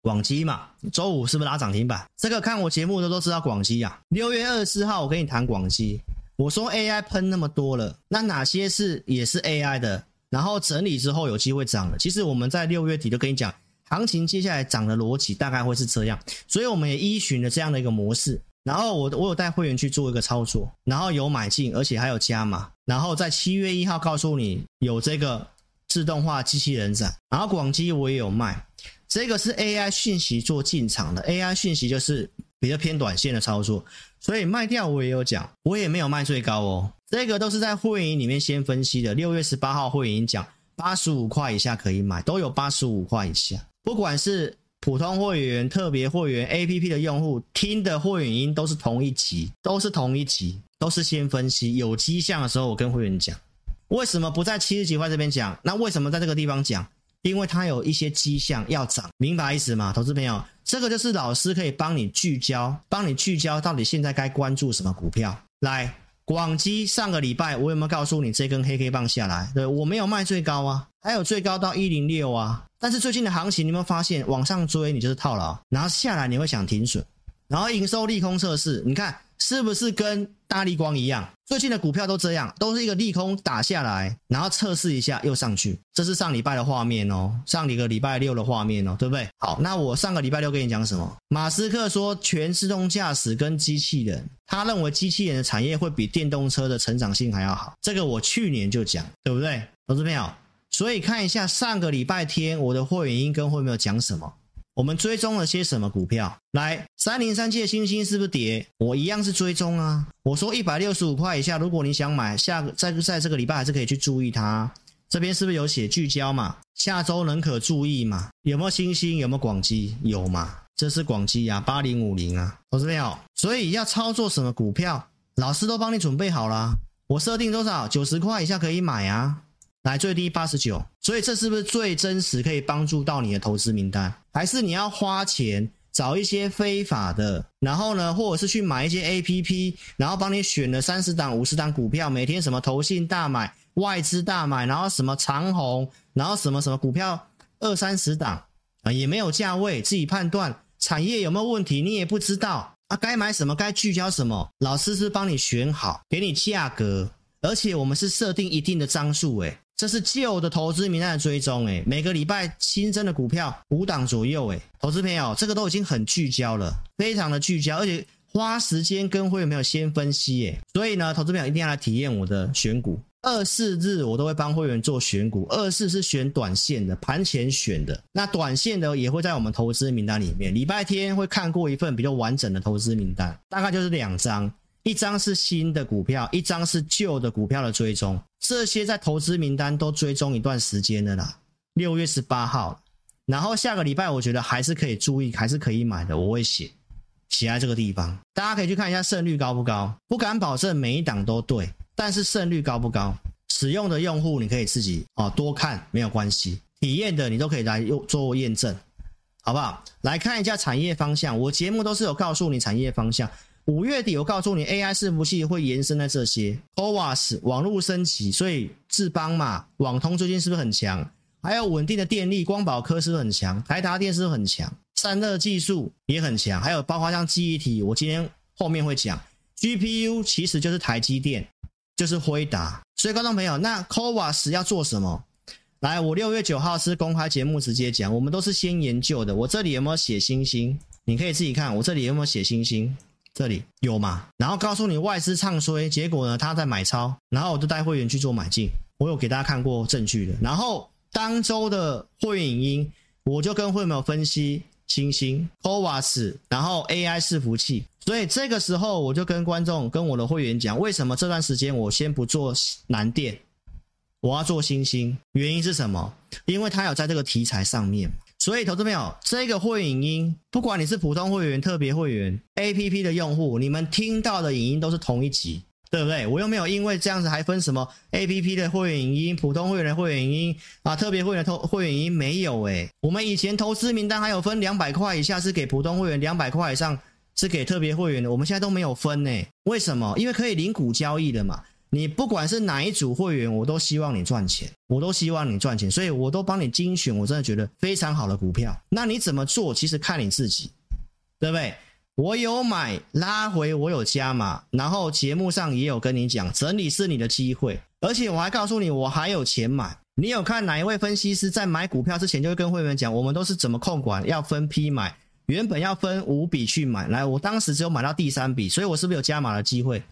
广基嘛，周五是不是拉涨停板？这个看我节目的都知道广基啊。六月二十四号我跟你谈广基，我说 AI 喷那么多了，那哪些是也是 AI 的？然后整理之后有机会涨了。其实我们在六月底就跟你讲，行情接下来涨的逻辑大概会是这样，所以我们也依循了这样的一个模式。然后我我有带会员去做一个操作，然后有买进，而且还有加码。然后在七月一号告诉你有这个自动化机器人展，然后广基我也有卖。这个是 AI 讯息做进场的，AI 讯息就是比较偏短线的操作，所以卖掉我也有讲，我也没有卖最高哦。这个都是在会员里面先分析的，六月十八号会员讲八十五块以下可以买，都有八十五块以下。不管是普通会员、特别会员、APP 的用户听的会员音都是同一集，都是同一集，都是先分析，有迹象的时候我跟会员讲，为什么不在七十几块这边讲？那为什么在这个地方讲？因为它有一些迹象要涨，明白意思吗？投资朋友，这个就是老师可以帮你聚焦，帮你聚焦到底现在该关注什么股票。来，广基上个礼拜我有没有告诉你这根黑黑棒下来？对，我没有卖最高啊，还有最高到一零六啊。但是最近的行情，你有没有发现往上追你就是套牢，然后下来你会想停损，然后营收利空测试，你看。是不是跟大立光一样？最近的股票都这样，都是一个利空打下来，然后测试一下又上去。这是上礼拜的画面哦，上一个礼拜六的画面哦，对不对？好，那我上个礼拜六跟你讲什么？马斯克说全自动驾驶跟机器人，他认为机器人的产业会比电动车的成长性还要好。这个我去年就讲，对不对？投资朋友，所以看一下上个礼拜天我的会员音跟会没有讲什么。我们追踪了些什么股票？来，三零三七的欣兴是不是跌？我一样是追踪啊。我说一百六十五块以下，如果你想买，下个在在这个礼拜还是可以去注意它。这边是不是有写聚焦嘛？下周仍可注意嘛？有没有欣兴？有没有广基？有嘛？这是广基啊，八零五零啊，投资没有？所以要操作什么股票，老师都帮你准备好了。我设定多少？九十块以下可以买啊。来最低八十九，所以这是不是最真实可以帮助到你的投资名单？还是你要花钱找一些非法的，然后呢，或者是去买一些 APP，然后帮你选了三十档、五十档股票，每天什么投信大买、外资大买，然后什么长红，然后什么什么股票二三十档啊，也没有价位，自己判断产业有没有问题，你也不知道啊，该买什么，该聚焦什么，老师是帮你选好，给你价格，而且我们是设定一定的张数，诶这是旧的投资名单的追踪，诶，每个礼拜新增的股票五档左右，诶，投资朋友，这个都已经很聚焦了，非常的聚焦，而且花时间跟会员朋友先分析，诶，所以呢，投资朋友一定要来体验我的选股，二四日我都会帮会员做选股，二四是选短线的，盘前选的，那短线的也会在我们投资名单里面，礼拜天会看过一份比较完整的投资名单，大概就是两张。一张是新的股票，一张是旧的股票的追踪，这些在投资名单都追踪一段时间的啦。六月十八号，然后下个礼拜我觉得还是可以注意，还是可以买的，我会写写在这个地方，大家可以去看一下胜率高不高，不敢保证每一档都对，但是胜率高不高，使用的用户你可以自己哦多看没有关系，体验的你都可以来用做验证，好不好？来看一下产业方向，我节目都是有告诉你产业方向。五月底我告诉你，AI 伺服器会延伸在这些，CoWoS 网络升级，所以智邦嘛，网通最近是不是很强？还有稳定的电力，光宝科是不是很强？台达电是不是很强？散热技术也很强，还有包括像记忆体，我今天后面会讲，GPU 其实就是台积电，就是辉达。所以观众朋友，那 CoWoS 要做什么？来，我六月九号是公开节目直接讲，我们都是先研究的。我这里有没有写星星？你可以自己看，我这里有没有写星星？这里有嘛？然后告诉你外资唱衰，结果呢他在买超，然后我就带会员去做买进，我有给大家看过证据的。然后当周的会员影音，我就跟会员分析星星、CoWoS，然后 AI 伺服器。所以这个时候我就跟观众、跟我的会员讲，为什么这段时间我先不做南电，我要做星星？原因是什么？因为他有在这个题材上面。所以，投资朋友，这个会员影音，不管你是普通会员、特别会员、APP 的用户，你们听到的影音都是同一集，对不对？我又没有因为这样子还分什么 APP 的会员影音、普通会员的会员影音啊、特别会员的投会员影音没有诶。我们以前投资名单还有分两百块以下是给普通会员，两百块以上是给特别会员的，我们现在都没有分呢。为什么？因为可以零股交易的嘛。你不管是哪一组会员，我都希望你赚钱，我都希望你赚钱，所以我都帮你精选，我真的觉得非常好的股票。那你怎么做？其实看你自己，对不对？我有买拉回，我有加码，然后节目上也有跟你讲，整理是你的机会，而且我还告诉你，我还有钱买。你有看哪一位分析师在买股票之前就会跟会员讲，我们都是怎么控管，要分批买，原本要分五笔去买，来，我当时只有买到第三笔，所以我是不是有加码的机会？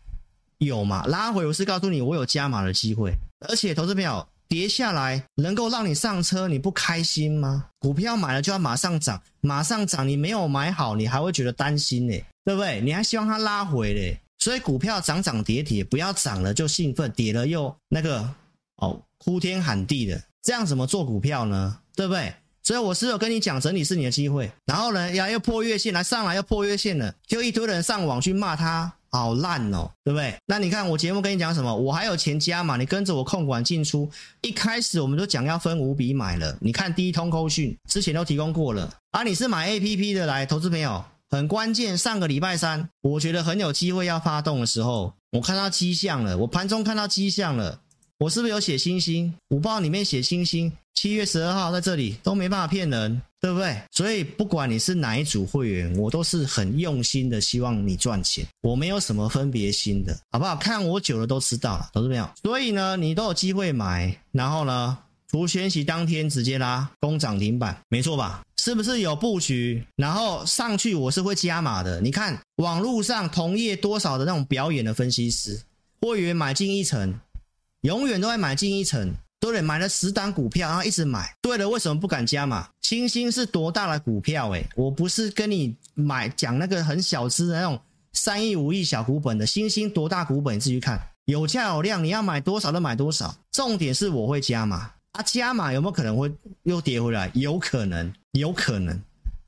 有嘛？拉回我是告诉你，我有加码的机会，而且投资票跌下来能够让你上车，你不开心吗？股票买了就要马上涨，马上涨，你没有买好，你还会觉得担心呢，对不对？你还希望它拉回嘞，所以股票涨涨跌跌，不要涨了就兴奋，跌了又那个哦哭天喊地的，这样怎么做股票呢？对不对？所以我是有跟你讲，整理是你的机会，然后呢，要又破月线来上来又破月线了，就一堆人上网去骂他。好烂哦，对不对？那你看我节目跟你讲什么？我还有钱加嘛？你跟着我控管进出。一开始我们都讲要分五笔买了。你看第一通扣讯之前都提供过了啊。你是买 APP 的来投资朋友，很关键。上个礼拜三，我觉得很有机会要发动的时候，我看到迹象了。我盘中看到迹象了。我是不是有写星星？五报里面写星星。七月十二号在这里都没办法骗人，对不对？所以不管你是哪一组会员，我都是很用心的，希望你赚钱。我没有什么分别心的，好不好？看我久了都知道了，投资朋友。所以呢，你都有机会买，然后呢，除权息当天直接拉攻涨停板，没错吧？是不是有布局？然后上去我是会加码的。你看网络上同业多少的那种表演的分析师，会员买进一层。永远都会买进一层，对了，买了十档股票，然后一直买。对了，为什么不敢加码？星星是多大的股票？诶，我不是跟你买讲那个很小资的那种三亿五亿小股本的星星多大股本？你自己去看，有价有量，你要买多少都买多少。重点是我会加码啊，加码有没有可能会又跌回来？有可能，有可能。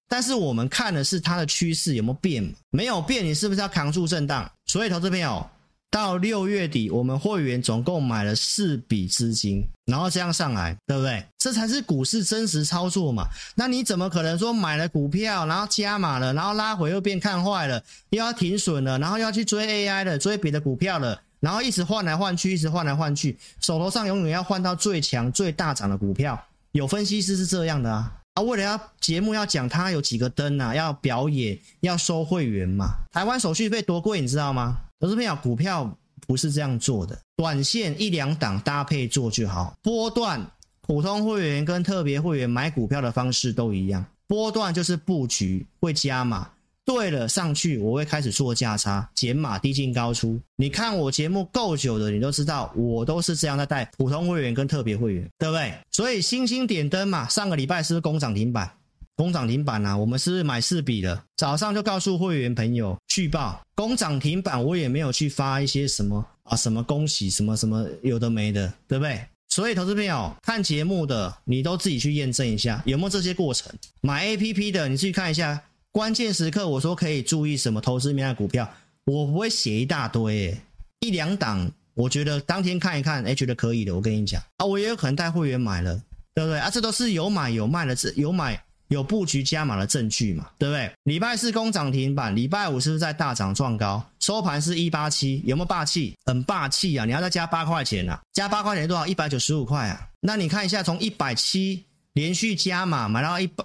但是我们看的是它的趋势有没有变？没有变，你是不是要扛住震荡？所以，投资朋友。到六月底，我们会员总共买了四笔资金，然后这样上来，对不对？这才是股市真实操作嘛。那你怎么可能说买了股票，然后加码了，然后拉回又变看坏了，又要停损了，然后又要去追 AI 了，追别的股票了，然后一直换来换去，一直换来换去，手头上永远要换到最强、最大涨的股票。有分析师是这样的啊，啊，为了要节目要讲他有几个灯啊，要表演，要收会员嘛。台湾手续费多贵，你知道吗？投资朋友，股票不是这样做的，短线一两档搭配做就好。波段，普通会员跟特别会员买股票的方式都一样。波段就是布局，会加码。对了，上去我会开始做价差，减码，低进高出。你看我节目够久的，你都知道，我都是这样在带普通会员跟特别会员，对不对？所以星星点灯嘛，上个礼拜是不是攻涨停板？攻涨停板啊，我们是不是买四笔了？早上就告诉会员朋友去报攻涨停板，我也没有去发一些什么啊，什么恭喜什么什么有的没的，对不对？所以投资朋友看节目的，你都自己去验证一下有没有这些过程。买 APP 的，你自己看一下，关键时刻我说可以注意什么投资面的股票，我不会写一大堆，一两档，我觉得当天看一看，哎，觉得可以的，我跟你讲啊，我也有可能带会员买了，对不对啊？这都是有买有卖的，有买。有布局加码的证据嘛？对不对？礼拜四攻涨停板，礼拜五是不是在大涨创高？收盘是一八七，有没有霸气？很霸气啊！你要再加八块钱啊？加八块钱多少？一百九十五块啊！那你看一下，从一百七连续加码买到一百，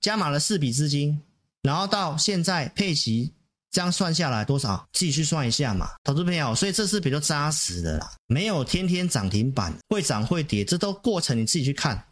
加码了四笔资金，然后到现在配息，这样算下来多少？自己去算一下嘛，投资朋友。所以这是比较扎实的啦，没有天天涨停板，会涨会跌，这都过程你自己去看。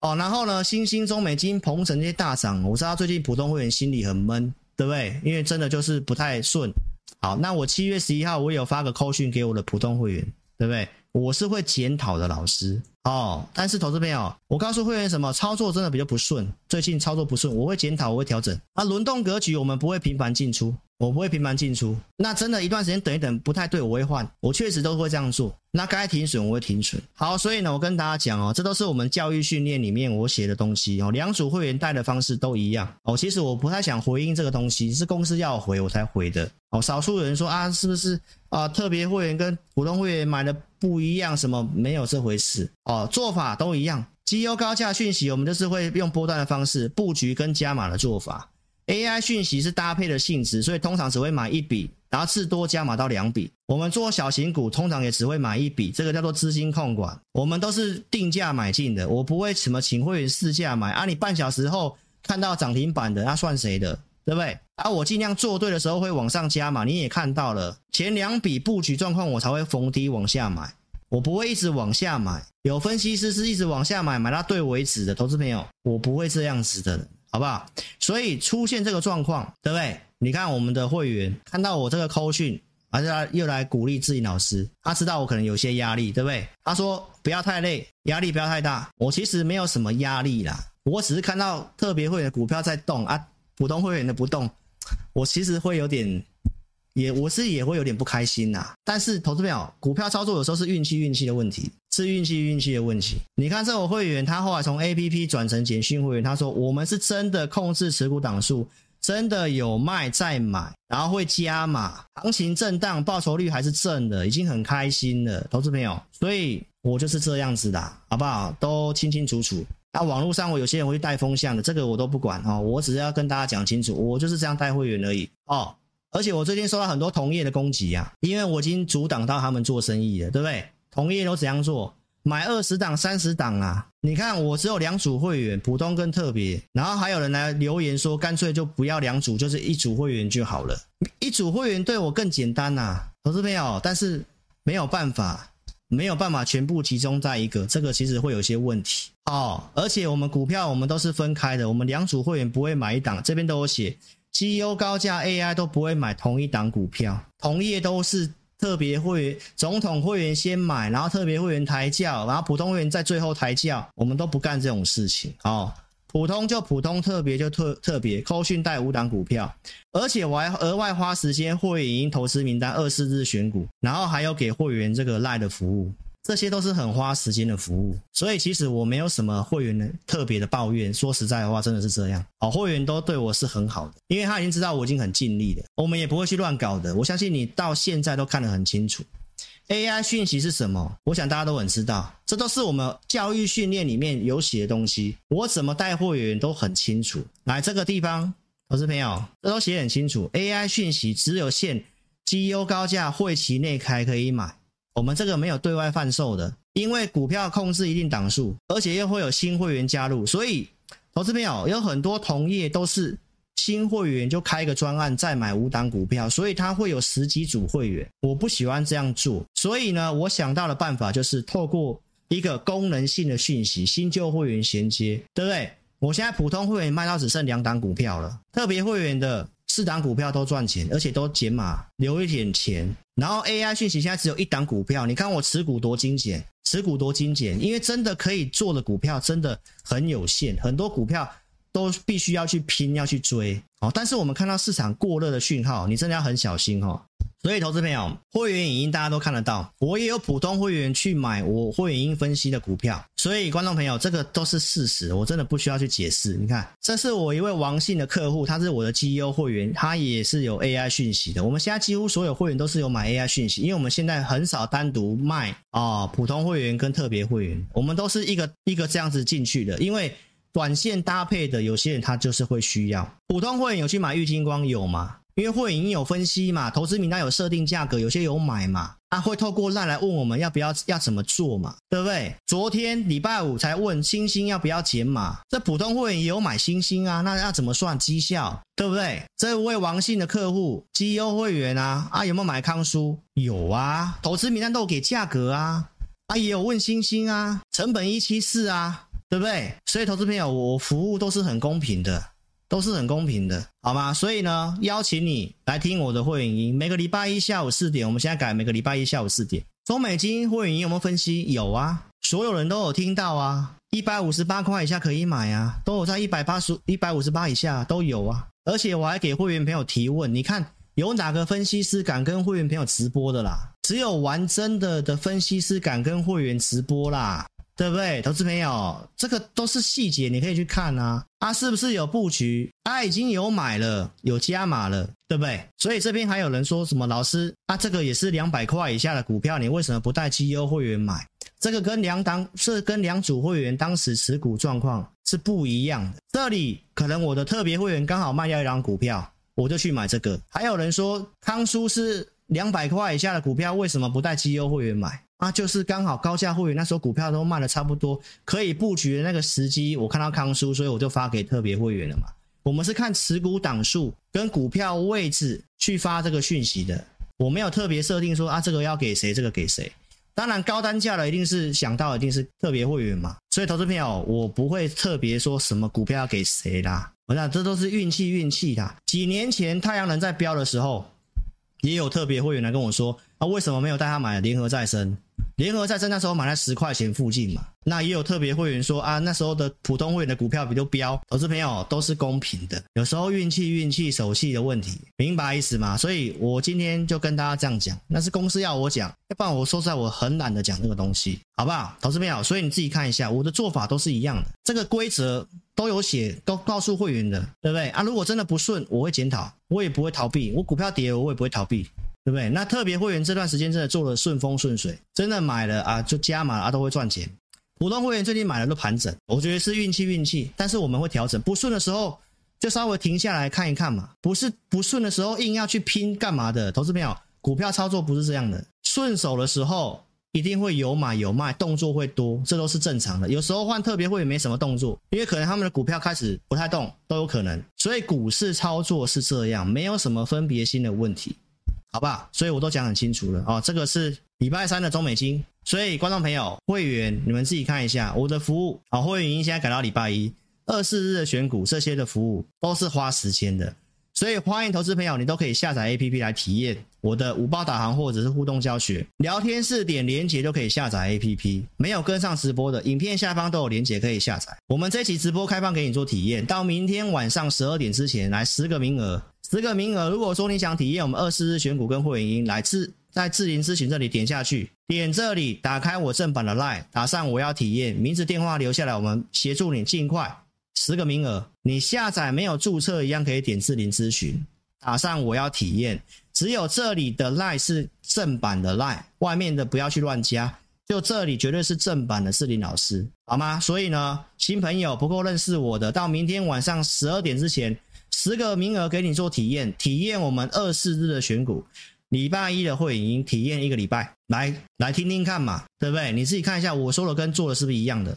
哦，然后呢，新兴、中美金、鹏程这些大涨，我知道最近普通会员心里很闷，对不对？因为真的就是不太顺。好，那我七月十一号我有发个扣讯给我的普通会员，对不对？我是会检讨的老师哦。但是投资朋友，我告诉会员什么操作真的比较不顺，最近操作不顺，我会检讨，我会调整。啊，轮动格局我们不会频繁进出。我不会频繁进出，那真的，一段时间等一等不太对，我会换。我确实都会这样做。那该停损我会停损。好，所以呢，我跟大家讲哦，这都是我们教育训练里面我写的东西哦。两组会员带的方式都一样哦。其实我不太想回应这个东西，是公司要我回我才回的哦。少数有人说啊，是不是啊？特别会员跟普通会员买的不一样？什么没有这回事哦？做法都一样。绩优高价讯息，我们就是会用波段的方式布局跟加码的做法。AI 讯息是搭配的性质，所以通常只会买一笔，然后次多加码到两笔。我们做小型股，通常也只会买一笔，这个叫做资金控管。我们都是定价买进的，我不会什么请会员试价买啊。你半小时后看到涨停板的，那算谁的？对不对？啊，我尽量做对的时候会往上加码，你也看到了前两笔布局状况，我才会逢低往下买，我不会一直往下买。有分析师是一直往下买，买到对为止的，投资朋友，我不会这样子的。好不好？所以出现这个状况，对不对？你看我们的会员看到我这个扣讯，而且他又来鼓励自己老师，他知道我可能有些压力，对不对？他说不要太累，压力不要太大。我其实没有什么压力啦，我只是看到特别会员的股票在动啊，普通会员的不动，我其实会有点，也我是也会有点不开心呐。但是投资朋友股票操作有时候是运气运气的问题。是运气运气的问题。你看这个会员，他后来从 APP 转成简讯会员，他说我们是真的控制持股档数，真的有卖再买，然后会加码，行情震荡，报酬率还是正的，已经很开心了，投资朋友。所以我就是这样子的，好不好？都清清楚楚。那网络上我有些人会带风向的，这个我都不管哦，我只是要跟大家讲清楚，我就是这样带会员而已哦。而且我最近收到很多同业的攻击啊，因为我已经阻挡到他们做生意了，对不对？同业都怎样做？买二十档、三十档啊！你看我只有两组会员，普通跟特别，然后还有人来留言说，干脆就不要两组，就是一组会员就好了。一组会员对我更简单呐、啊，投资朋友，但是没有办法，没有办法全部集中在一个，这个其实会有些问题哦。而且我们股票我们都是分开的，我们两组会员不会买一档，这边都有写，绩优高价 AI 都不会买同一档股票，同业都是。特别会员、总统会员先买，然后特别会员抬轿，然后普通会员在最后抬轿，我们都不干这种事情哦。普通就普通，特别就特特别。扣讯带五档股票，而且我还额外花时间会员投资名单二四日选股，然后还有给会员这个赖的服务。这些都是很花时间的服务，所以其实我没有什么会员的特别的抱怨。说实在的话，真的是这样。好，会员都对我是很好的，因为他已经知道我已经很尽力了，我们也不会去乱搞的。我相信你到现在都看得很清楚。AI 讯息是什么？我想大家都很知道，这都是我们教育训练里面有写的东西。我怎么带会员都很清楚。来这个地方，投资朋友，这都写很清楚。AI 讯息只有限绩优高价会期内开可以买。我们这个没有对外贩售的，因为股票控制一定档数，而且又会有新会员加入，所以投资朋友有很多同业都是新会员就开个专案再买五档股票，所以他会有十几组会员。我不喜欢这样做，所以呢，我想到的办法就是透过一个功能性的讯息，新旧会员衔接，对不对？我现在普通会员卖到只剩两档股票了，特别会员的。四档股票都赚钱，而且都减码，留一点钱。然后 AI 讯息现在只有一档股票，你看我持股多精简，持股多精简，因为真的可以做的股票真的很有限，很多股票都必须要去拼，要去追。哦，但是我们看到市场过热的讯号，你真的要很小心哦。所以，投资朋友，会员影音大家都看得到，我也有普通会员去买我会员音分析的股票。所以，观众朋友，这个都是事实，我真的不需要去解释。你看，这是我一位王姓的客户，他是我的 GEO 会员，他也是有 AI 讯息的。我们现在几乎所有会员都是有买 AI 讯息，因为我们现在很少单独卖啊、普通会员跟特别会员，我们都是一个一个这样子进去的。因为短线搭配的，有些人他就是会需要。普通会员有去买玉晶光有吗？因为会员有分析嘛，投资名单有设定价格，有些有买嘛，他、会透过 LINE 来问我们要不要要怎么做嘛，对不对？昨天礼拜五才问星星要不要减码，这普通会员也有买星星啊，那要怎么算绩效，对不对？这位王姓的客户绩优会员啊，啊有没有买康舒？有啊，投资名单都有给价格啊，啊也有问星星啊，成本一七四啊，对不对？所以投资朋友，我服务都是很公平的。都是很公平的，好吗？所以呢，邀请你来听我的会员音，每个礼拜一下午四点，我们现在改每个礼拜一下午四点。中美金会员音有没有分析？有啊，所有人都有听到啊，一百五十八块以下可以买啊，都有在一百八十、一百五十八以下都有啊，而且我还给会员朋友提问，你看有哪个分析师敢跟会员朋友直播的啦？只有玩真的的分析师敢跟会员直播啦。对不对，投资朋友，这个都是细节，你可以去看啊。啊，是不是有布局？啊，已经有买了，有加码了，对不对？所以这边还有人说什么老师啊，这个也是两百块以下的股票，你为什么不带绩优会员买？这个跟两档是跟两组会员当时持股状况是不一样的。这里可能我的特别会员刚好卖掉一张股票，我就去买这个。还有人说康舒是两百块以下的股票，为什么不带绩优会员买？啊，就是刚好高价会员那时候股票都卖的差不多，可以布局的那个时机，我看到康叔，所以我就发给特别会员了嘛。我们是看持股档数跟股票位置去发这个讯息的，我没有特别设定说啊，这个要给谁，这个给谁。当然高单价的一定是想到一定是特别会员嘛，所以投资朋友我不会特别说什么股票要给谁啦，我想这都是运气运气啦。几年前太阳能在飙的时候，也有特别会员来跟我说啊，为什么没有带他买联合再生？联合再生那时候买在十块钱附近嘛，那也有特别会员说啊，那时候的普通会员的股票比较飙，投资朋友都是公平的，有时候运气运气手气的问题，明白意思吗？所以我今天就跟大家这样讲，那是公司要我讲，要不然我说实在我很懒得讲这个东西，好不好？投资朋友，所以你自己看一下，我的做法都是一样的，这个规则都有写，都告诉会员的，对不对啊？如果真的不顺，我会检讨，我也不会逃避，我股票跌我也不会逃避。对不对？那特别会员这段时间真的做的顺风顺水，真的买了啊就加码啊都会赚钱。普通会员最近买了都盘整，我觉得是运气运气。但是我们会调整，不顺的时候就稍微停下来看一看嘛。不是不顺的时候硬要去拼干嘛的？投资朋友，股票操作不是这样的。顺手的时候一定会有买有卖，动作会多，这都是正常的。有时候换特别会员没什么动作，因为可能他们的股票开始不太动，都有可能。所以股市操作是这样，没有什么分别心的问题。好不好？所以我都讲很清楚了哦。这个是礼拜三的中美金，所以观众朋友、会员，你们自己看一下我的服务啊、会员已经现在改到礼拜一、二、四日的选股，这些的服务都是花时间的。所以欢迎投资朋友，你都可以下载 APP 来体验我的五包导航或者是互动教学。聊天室点连接就可以下载 APP。没有跟上直播的，影片下方都有连接可以下载。我们这期直播开放给你做体验，到明天晚上十二点之前来十个名额。十个名额，如果说你想体验我们二四日选股跟会员营，来自在智霖咨询这里点下去，点这里打开我正版的 LINE，打上我要体验，名字电话留下来，我们协助你尽快。十个名额，你下载没有注册一样可以点智霖咨询，打上我要体验，只有这里的 LINE 是正版的 LINE，外面的不要去乱加，就这里绝对是正版的智霖老师，好吗？所以呢，新朋友不够认识我的，到明天晚上十二点之前。十个名额给你做体验，体验我们二四日的选股，礼拜一的会员体验一个礼拜，来来听听看嘛，对不对？你自己看一下，我说的跟做的是不是一样的？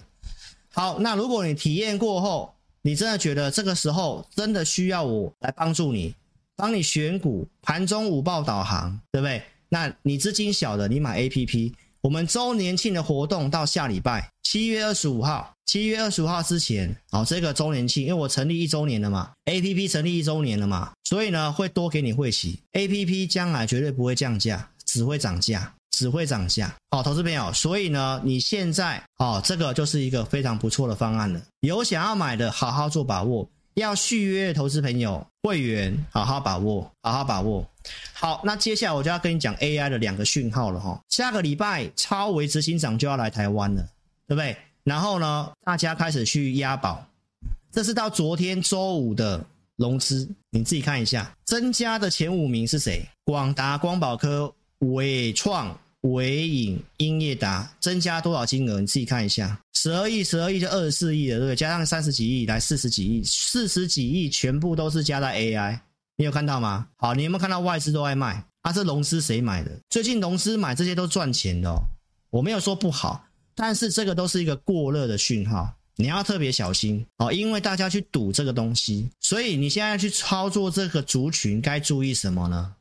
好，那如果你体验过后，你真的觉得这个时候真的需要我来帮助你，帮你选股，盘中午报导航，对不对？那你资金小的，你买 APP。我们周年庆的活动到下礼拜七月二十五号，七月二十五号之前，好，这个周年庆，因为我成立一周年了嘛，APP 成立一周年了嘛，所以呢会多给你会期，APP 将来绝对不会降价，只会涨价，只会涨价。好，投资朋友，所以呢你现在，哦，这个就是一个非常不错的方案了，有想要买的，好好做把握。要续约的投资朋友会员，好好把握，好好把握。好，那接下来我就要跟你讲 AI 的两个讯号了哈。下个礼拜超维执行长就要来台湾了，对不对？然后呢，大家开始去押宝，这是到昨天周五的融资，你自己看一下，增加的前五名是谁？广达、光宝科、伟创。纬颖、英业达增加多少金额？你自己看一下，十二亿，十二亿就二十四亿了，对不对？加上三十几亿，来四十几亿，四十几亿全部都是加在 AI，你有看到吗？好，你有没有看到外资都爱卖？啊，这融资谁买的？最近融资买这些都赚钱的哦，我没有说不好，但是这个都是一个过热的讯号，你要特别小心哦，因为大家去赌这个东西，所以你现在去操作这个族群该注意什么呢？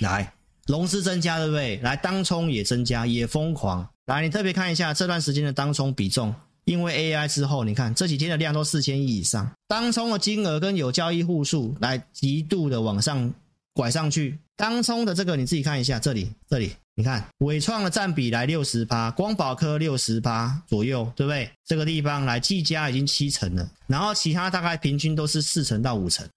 来。融资增加，对不对？来，当冲也增加，也疯狂。来，你特别看一下这段时间的当冲比重，因为 AI 之后，你看这几天的量都四千亿以上，当冲的金额跟有交易户数来极度的往上拐上去。当冲的这个你自己看一下，这里这里，你看伟创的占比来六十趴，光宝科六十八左右，对不对？这个地方来技嘉已经七成了，然后其他大概平均都是四成到五成，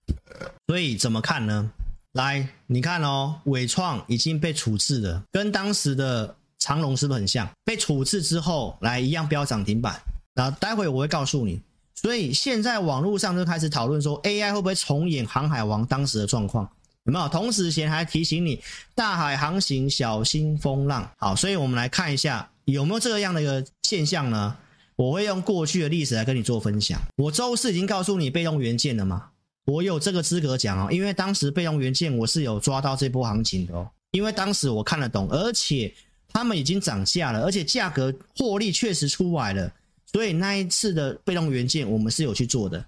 所以怎么看呢？来，你看哦，纬创已经被处置了，跟当时的长荣是不是很像？被处置之后，来一样飙涨停板。然后待会我会告诉你。所以现在网络上就开始讨论说，AI 会不会重演航海王当时的状况？有没有？同时前还提醒你，大海航行小心风浪。好，所以我们来看一下有没有这样的一个现象呢？我会用过去的历史来跟你做分享。我周四已经告诉你被动元件了嘛？我有这个资格讲哦，因为当时被动元件我是有抓到这波行情的哦，因为当时我看得懂，而且他们已经涨价了，而且价格获利确实出来了，所以那一次的被动元件我们是有去做的。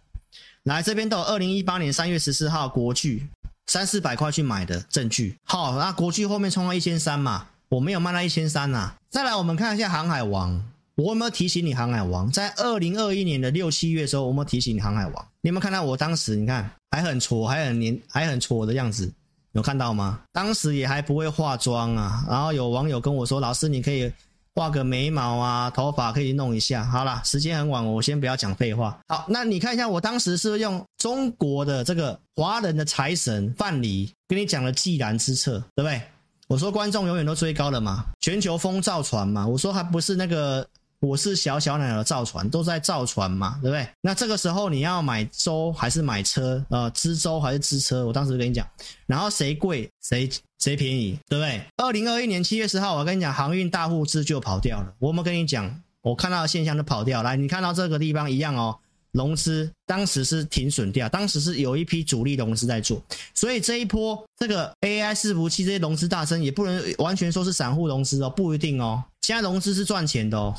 来这边到二零一八年三月十四号国巨三四百块去买的证据。好，那国巨后面冲到一千三嘛，我没有卖到一千三呐。再来我们看一下航海王。我有没有提醒你航海王？在二零二一年的六七月的时候，我有没有提醒你航海王？你有没有看到我当时？你看还很挫，还很年，还很挫的样子，有看到吗？当时也还不会化妆啊。然后有网友跟我说：“老师，你可以画个眉毛啊，头发可以弄一下。”好啦，时间很晚，我先不要讲废话。好，那你看一下，我当时是用中国的这个华人的财神范蠡跟你讲了济然之策，对不对？我说观众永远都追高了嘛，全球风造船嘛。我说还不是那个。我是小小鸟的造船，都在造船嘛，对不对？那这个时候你要买舟还是买车？呃，支舟还是支车？我当时跟你讲，然后谁贵谁谁便宜，对不对？二零二一年七月十号，我跟你讲，航运大户资就跑掉了。我们跟你讲，我看到的现象都跑掉。来，你看到这个地方一样哦，融资当时是停损掉，当时是有一批主力融资在做，所以这一波这个 AI 伺服器这些融资大增，也不能完全说是散户融资哦，不一定哦。现在融资是赚钱的哦。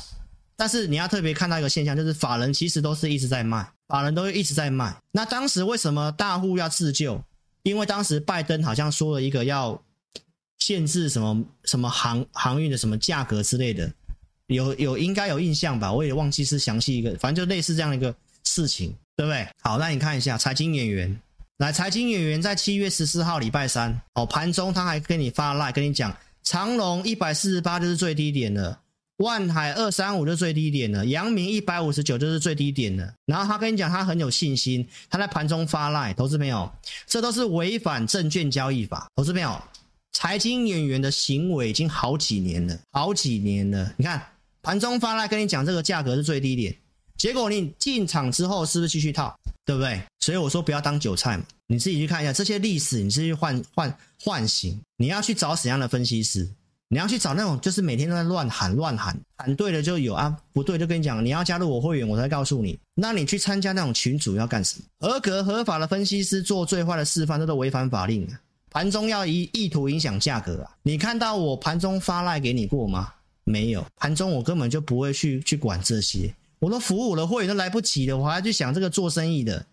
但是你要特别看到一个现象，就是法人其实都是一直在卖，法人都一直在卖。那当时为什么大户要自救？因为当时拜登好像说了一个要限制什么什么航航运的什么价格之类的，有有应该有印象吧？我也忘记是详细一个，反正就类似这样的一个事情，对不对？好，那你看一下财经演员，来，财经演员在七月十四号礼拜三哦，盘中他还跟你发 LINE 跟你讲，长荣一百四十八就是最低点了。万海二三五就最低点了，阳明一百五十九就是最低点了。然后他跟你讲，他很有信心，他在盘中发赖，投资朋友，这都是违反证券交易法。投资朋友，财经演员的行为已经好几年了，好几年了。你看盘中发赖跟你讲这个价格是最低点，结果你进场之后是不是继续套，对不对？所以我说不要当韭菜嘛，你自己去看一下这些历史，你自己去唤唤唤醒，你要去找怎样的分析师？你要去找那种就是每天都在乱喊乱喊，喊对了就有啊，不对就跟你讲，你要加入我会员，我才告诉你。那你去参加那种群主要干什么？合格合法的分析师做最坏的示范，这都违反法令啊！盘中要以意图影响价格啊！你看到我盘中发赖给你过吗？没有，盘中我根本就不会去去管这些，我都服务我的会员都来不及了，我还要去想这个做生意的，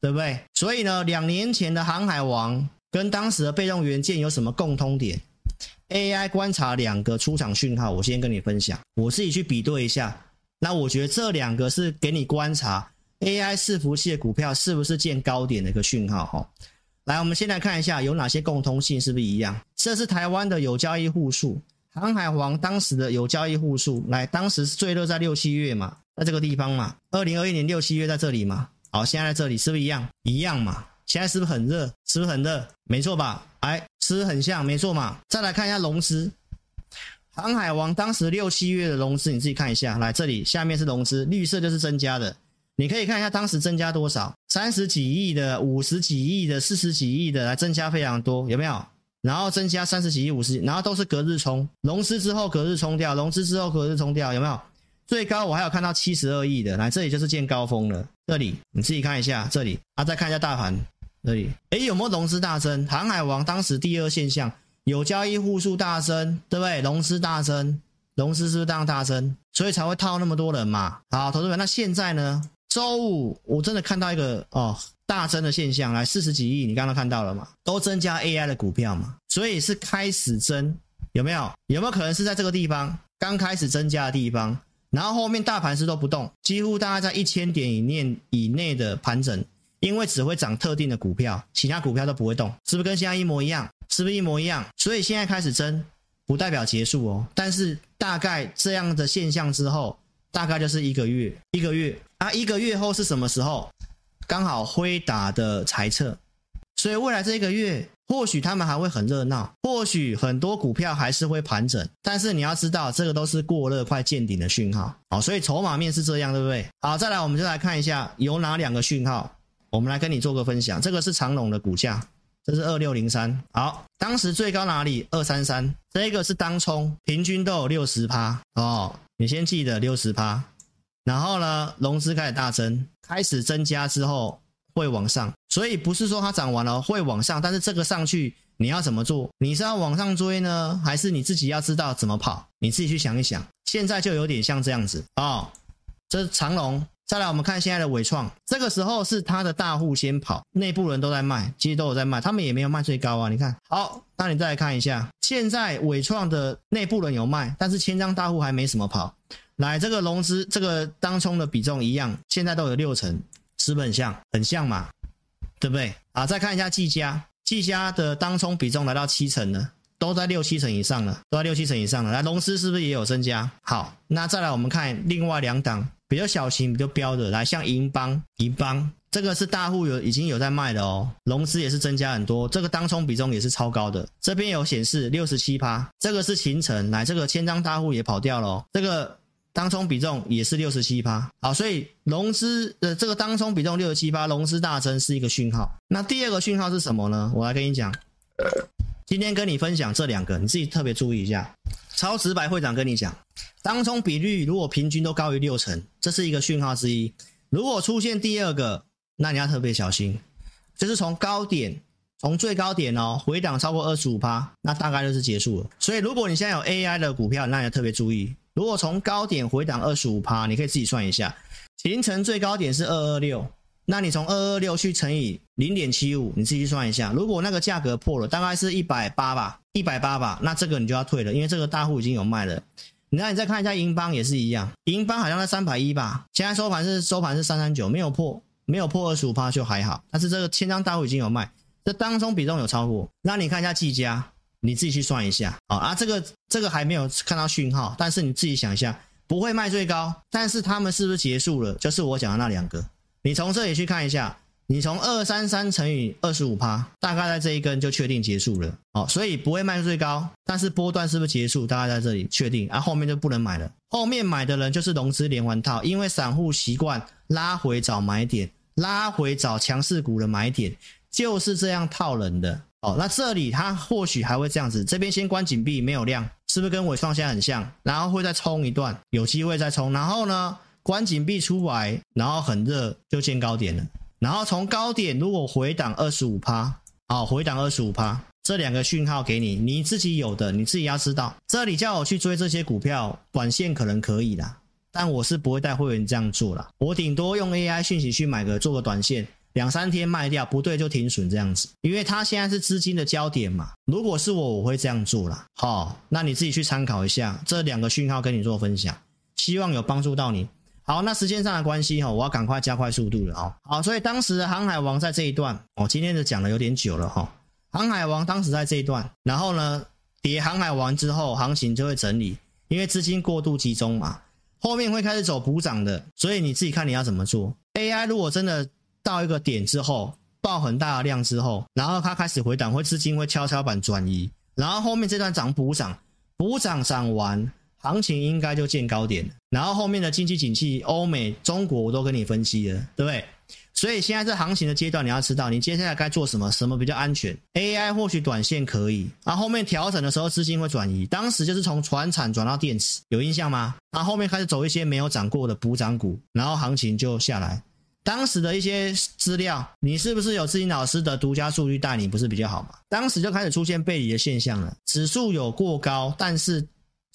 对不对？所以呢，两年前的航海王跟当时的被动元件有什么共通点？AI 观察两个出场讯号，我先跟你分享，我自己去比对一下。那我觉得这两个是给你观察 AI 伺服器的股票是不是见高点的一个讯号哈。来，我们先来看一下有哪些共通性，是不是一样？这是台湾的有交易户数，航海王当时的有交易户数，来，当时是最热在六七月嘛，在这个地方嘛，二零二一年六七月在这里嘛。好，现在在这里是不是一样？一样嘛。现在是不是很热？是不是很热？没错吧？哎，是不是很像？没错嘛。再来看一下融资，航海王当时六七月的融资，你自己看一下。来，这里下面是融资，绿色就是增加的。你可以看一下当时增加多少，三十几亿的、五十几亿的、四十几亿的，来增加非常多，有没有？然后增加三十几亿、五十，然后都是隔日冲，融资之后隔日冲掉，融资之后隔日冲掉，有没有？最高我还有看到七十二亿的，来这里就是见高峰了。这里你自己看一下，这里啊，再看一下大盘。这里，诶，有没有融资大增？航海王当时第二现象，有交易户数大增，对不对？融资大增，融资是不是当大增？所以才会套那么多人嘛。好，投资者，那现在呢？周五我真的看到一个哦大增的现象，来四十几亿，你刚刚看到了嘛？都增加 AI 的股票嘛，所以是开始增，有没有？有没有可能是在这个地方刚开始增加的地方？然后后面大盘是都不动，几乎大概在一千点以内以内的盘整，因为只会涨特定的股票，其他股票都不会动，是不是跟现在一模一样？是不是一模一样？所以现在开始争，不代表结束哦，但是大概这样的现象之后，大概就是一个月，一个月啊，一个月后是什么时候？刚好辉达的财测，所以未来这一个月。或许他们还会很热闹，或许很多股票还是会盘整，但是你要知道，这个都是过热快见顶的讯号。好，所以筹码面是这样，对不对？好，再来我们就来看一下有哪两个讯号，我们来跟你做个分享。这个是长隆的股价，这是二六零三。好，当时最高哪里？二三三。这个是当冲，平均都有六十趴哦。你先记得六十趴。然后呢，融资开始大增，开始增加之后。会往上，所以不是说它涨完了会往上，但是这个上去你要怎么做？你是要往上追呢，还是你自己要知道怎么跑？你自己去想一想。现在就有点像这样子啊、哦，这是长荣。再来我们看现在的纬创，这个时候是它的大户先跑，内部人都在卖，其实都有在卖，他们也没有卖最高啊。你看好，那你再来看一下，现在纬创的内部人有卖，但是千张大户还没什么跑。来，这个融资这个当冲的比重一样，现在都有六成。是不是很像，很像嘛，对不对？啊，再看一下技嘉，技嘉的当冲比重来到七成了，都在六七成以上了，都在六七成以上了。来，龙狮是不是也有增加？好，那再来我们看另外两档比较小型、比较标的，来像银邦，银邦这个是大户有已经有在卖的哦，融资也是增加很多，这个当冲比重也是超高的，这边有显示六十七趴，这个是勤诚，来这个千张大户也跑掉了哦，这个。当冲比重也是六十七趴，好，所以融资的这个当冲比重六十七趴，融资大增是一个讯号。那第二个讯号是什么呢？我来跟你讲，今天跟你分享这两个，你自己特别注意一下。超直白会长跟你讲，当冲比率如果平均都高于六成，这是一个讯号之一。如果出现第二个，那你要特别小心，就是从高点，从最高点哦回档超过二十五趴，那大概就是结束了。所以如果你现在有 AI 的股票，那你要特别注意。如果从高点回档二十五趴，你可以自己算一下，形成最高点是二二六，那你从二二六去乘以零点七五，你自己算一下。如果那个价格破了，大概是一百八吧，一百八吧，那这个你就要退了，因为这个大户已经有卖了。那你再看一下银邦也是一样，银邦好像在三百一吧，现在收盘是收盘是三三九，没有破，没有破二十五趴就还好。但是这个千张大户已经有卖，这当中比重有超过。那你看一下技嘉。你自己去算一下啊啊，这个这个还没有看到讯号，但是你自己想一下，不会卖最高，但是他们是不是结束了？就是我讲的那两个，你从这里去看一下，你从二三三乘以二十五趴，大概在这一根就确定结束了哦，所以不会卖最高，但是波段是不是结束？大概在这里确定，啊后面就不能买了，后面买的人就是融资连环套，因为散户习惯拉回找买点，拉回找强势股的买点，就是这样套人的。哦，那这里它或许还会这样子，这边先关紧闭，没有量，是不是跟纬创现在很像？然后会再冲一段，有机会再冲，然后呢，关紧闭出来，然后很热就见高点了，然后从高点如果回档二十五趴，好，回档二十五趴，这两个讯号给你，你自己有的，你自己要知道。这里叫我去追这些股票，短线可能可以啦，但我是不会带会员这样做啦，我顶多用 AI 讯息去买个做个短线。两三天卖掉不对就停损这样子，因为它现在是资金的焦点嘛。如果是我，我会这样做啦。好，那你自己去参考一下这两个讯号，跟你做分享，希望有帮助到你。好，那时间上的关系哈，我要赶快加快速度了哦。好，所以当时的航海王在这一段哦，今天的讲的有点久了哈。航海王当时在这一段，然后呢，跌航海王之后，行情就会整理，因为资金过度集中嘛，后面会开始走补涨的，所以你自己看你要怎么做。AI 如果真的。到一个点之后，爆很大的量之后，然后它开始回档，会资金会跷跷板转移，然后后面这段涨补涨，补涨涨完，行情应该就见高点了。然后后面的经济景气，欧美、中国我都跟你分析了，对不对？所以现在这行情的阶段，你要知道你接下来该做什么，什么比较安全。AI 或许短线可以，然后后面调整的时候资金会转移，当时就是从传产转到电池，有印象吗？然后后面开始走一些没有涨过的补涨股，然后行情就下来。当时的一些资料，你是不是有志霖老师的独家数据带你，不是比较好吗？当时就开始出现背离的现象了，指数有过高，但是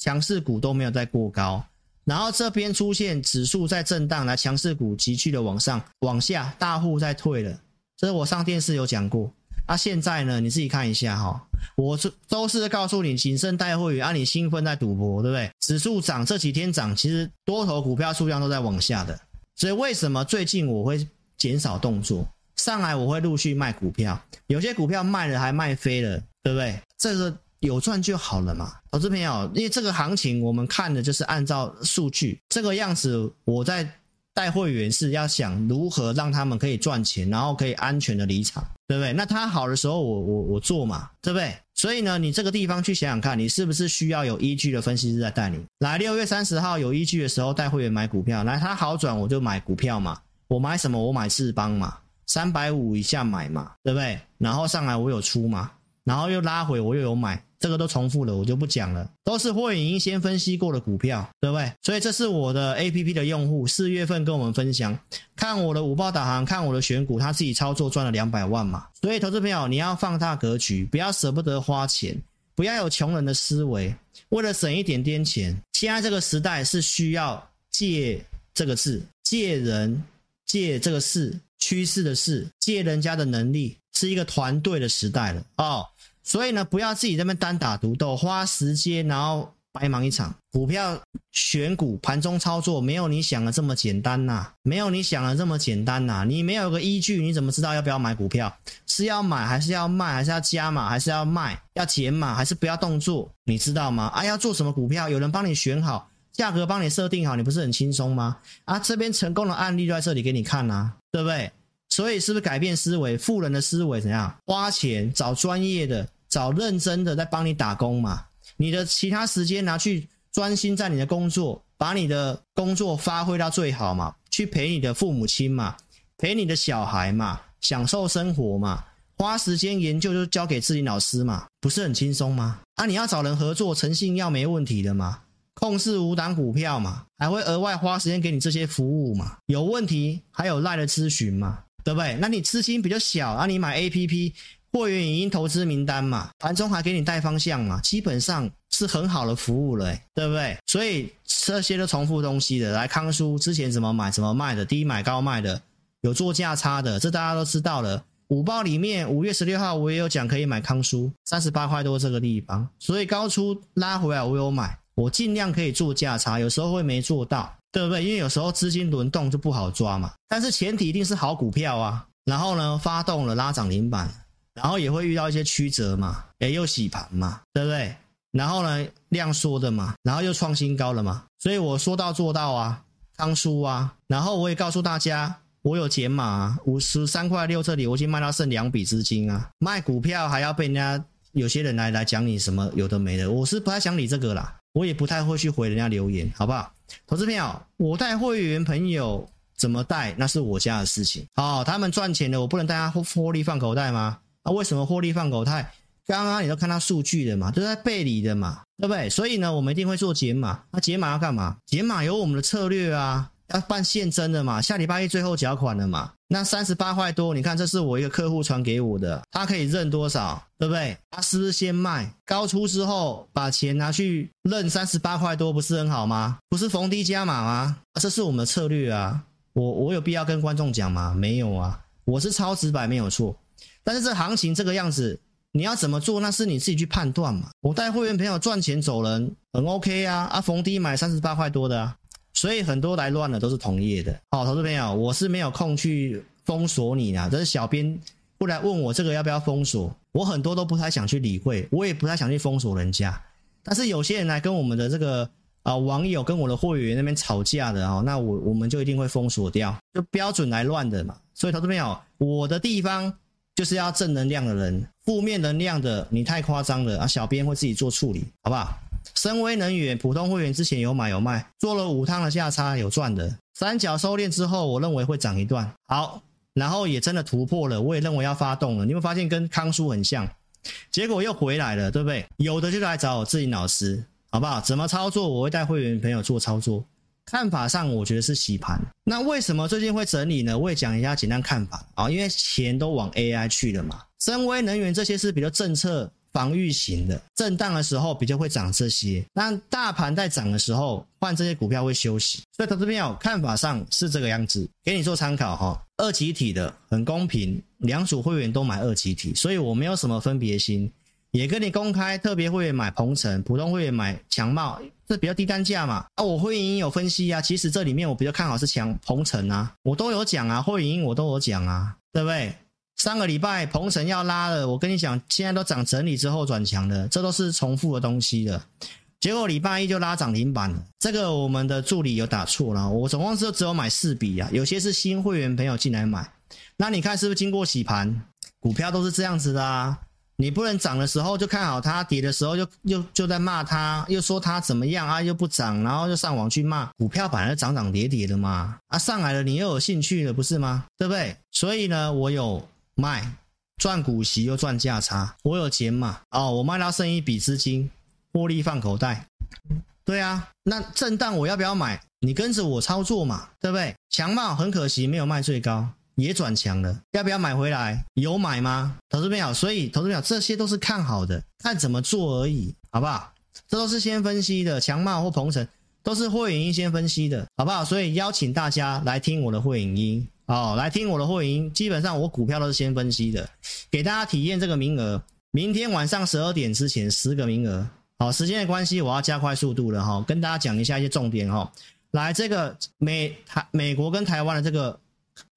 强势股都没有再过高，然后这边出现指数在震荡，来强势股急剧的往上往下，大户在退了，这是我上电视有讲过啊，现在呢，你自己看一下哈，我是都是告诉你谨慎带会员，啊，你兴奋在赌博，对不对？指数涨这几天涨，其实多头股票数量都在往下的，所以为什么最近我会减少动作？上来我会陆续卖股票，有些股票卖了还卖飞了，对不对？这个有赚就好了嘛，投资朋友，因为这个行情我们看的就是按照数据这个样子，我在。带会员是要想如何让他们可以赚钱，然后可以安全的离场，对不对？那他好的时候我，我我做嘛，对不对？所以呢，你这个地方去想想看，你是不是需要有依据的分析师在带你？来，六月三十号有依据的时候带会员买股票，来，他好转我就买股票嘛，我买什么？我买智邦嘛，三百五以下买嘛，对不对？然后上来我有出嘛，然后又拉回我又有买。这个都重复了，我就不讲了。都是会员已经先分析过的股票，对不对？所以这是我的 APP 的用户，四月份跟我们分享，看我的五报导航，看我的选股，他自己操作赚了两百万嘛。所以，投资朋友，你要放大格局，不要舍不得花钱，不要有穷人的思维，为了省一点点钱。现在这个时代是需要借这个字，借人，借这个势，趋势的势，借人家的能力，是一个团队的时代了哦。所以呢，不要自己在那边单打独斗，花时间然后白忙一场。股票选股盘中操作没有你想的这么简单呐，没有你想的这么简单呐。你没有个依据，你怎么知道要不要买股票？是要买还是要卖？还是要加码？还是要卖？要减码还是不要动作？你知道吗？啊，要做什么股票？有人帮你选好，价格帮你设定好，你不是很轻松吗？啊，这边成功的案例就在这里给你看呐，对不对？所以是不是改变思维？富人的思维怎样？花钱找专业的，找认真的在帮你打工嘛。你的其他时间拿去专心在你的工作，把你的工作发挥到最好嘛。去陪你的父母亲嘛，陪你的小孩嘛，享受生活嘛。花时间研究就交给自己老师嘛，不是很轻松吗？啊，你要找人合作，诚信要没问题的嘛。控制五档股票嘛，还会额外花时间给你这些服务嘛。有问题还有赖的咨询嘛。对不对？那你资金比较小啊，你买 APP 会员影音投资名单嘛，盘中还给你带方向嘛，基本上是很好的服务了，对不对？所以这些都重复东西的。来，康叔之前怎么买怎么卖的，低买高卖的，有做价差的，这大家都知道了。五报里面五月十六号我也有讲可以买康叔，三十八块多这个地方，所以高出拉回来我有买，我尽量可以做价差，有时候会没做到。对不对？因为有时候资金轮动就不好抓嘛，但是前提一定是好股票啊。然后呢，发动了拉涨停板，然后也会遇到一些曲折嘛，也又洗盘嘛，对不对？然后呢，量缩的嘛，然后又创新高了嘛。所以我说到做到啊，康舒啊。然后我也告诉大家，我有减码啊，五十三块六这里我已经卖到剩两笔资金啊。卖股票还要被人家有些人来来讲你什么有的没的，我是不太想理这个啦，我也不太会去回人家留言，好不好？投资朋友，我带会员朋友怎么带，那是我家的事情。哦，他们赚钱了，我不能带他获利放口袋吗？啊，为什么获利放口袋？刚刚你都看到数据的嘛，都在背离的嘛，对不对？所以呢，我们一定会做解码。那解码要干嘛？解码有我们的策略啊。要办现增的嘛，下礼拜一最后缴款了嘛。那三十八块多，你看这是我一个客户传给我的，他可以认多少，对不对？他是不是先卖高出之后，把钱拿去认三十八块多，不是很好吗？不是逢低加码吗？这是我们的策略啊。我我有必要跟观众讲吗？没有啊，我是超直白没有错。但是这行情这个样子，你要怎么做，那是你自己去判断嘛。我带会员朋友赚钱走人，很 OK 啊。啊，逢低买三十八块多的啊。所以很多来乱的都是同业的，好，投资朋友，我是没有空去封锁你的，这是小编不来问我这个要不要封锁，我很多都不太想去理会，我也不太想去封锁人家。但是有些人来跟我们的这个啊、网友跟我的会员那边吵架的啊，那我我们就一定会封锁掉，就标准来乱的嘛。所以投资朋友，我的地方就是要正能量的人，负面能量的你太夸张了啊，小编会自己做处理，好不好？深威能源普通会员之前有买有卖，做了五趟的价差有赚的，三角收敛之后，我认为会涨一段。好，然后也真的突破了，我也认为要发动了。你会发现跟康叔很像，结果又回来了，对不对？有的就来找我自己老师，好不好？怎么操作？我会带会员朋友做操作。看法上，我觉得是洗盘。那为什么最近会整理呢？我也讲一下简单看法啊，因为钱都往 AI 去了嘛。深威能源这些是比较政策。防御型的，震荡的时候比较会涨这些。那大盘在涨的时候，换这些股票会休息。所以投资朋友看法上是这个样子，给你做参考哈。二级体的很公平，两组会员都买二级体，所以我没有什么分别心，也跟你公开特别会员买鹏程，普通会员买强茂，这比较低单价嘛。啊，我会员有分析啊，其实这里面我比较看好是强鹏程啊，我都有讲啊，会员我都有讲啊，对不对？上个礼拜鹏程要拉了，我跟你讲，现在都涨整理之后转强的，这都是重复的东西的。结果礼拜一就拉涨停板了，这个我们的助理有打错了，我总共是只有买四笔啊，有些是新会员朋友进来买，那你看是不是经过洗盘？股票都是这样子的啊，你不能涨的时候就看好它，跌的时候就又就在骂它，又说它怎么样啊，又不涨，然后就上网去骂股票，本来涨涨跌跌的嘛，啊上来了你又有兴趣了不是吗？对不对？所以呢，我有。卖赚股息又赚价差，我有钱嘛哦，我卖到剩一笔资金，获利放口袋。对啊，那震荡我要不要买？你跟着我操作嘛，对不对？强茂很可惜没有卖最高，也转强了，要不要买回来？有买吗？投资朋友，所以投资朋友这些都是看好的，看怎么做而已，好不好？这都是先分析的，强茂或鹏程都是会员音先分析的，好不好？所以邀请大家来听我的会员音。好，来听我的会员，基本上我股票都是先分析的，给大家体验这个名额，明天晚上十二点之前十个名额。好，时间的关系，我要加快速度了哈，跟大家讲一下一些重点哈。来，这个美台美国跟台湾的这个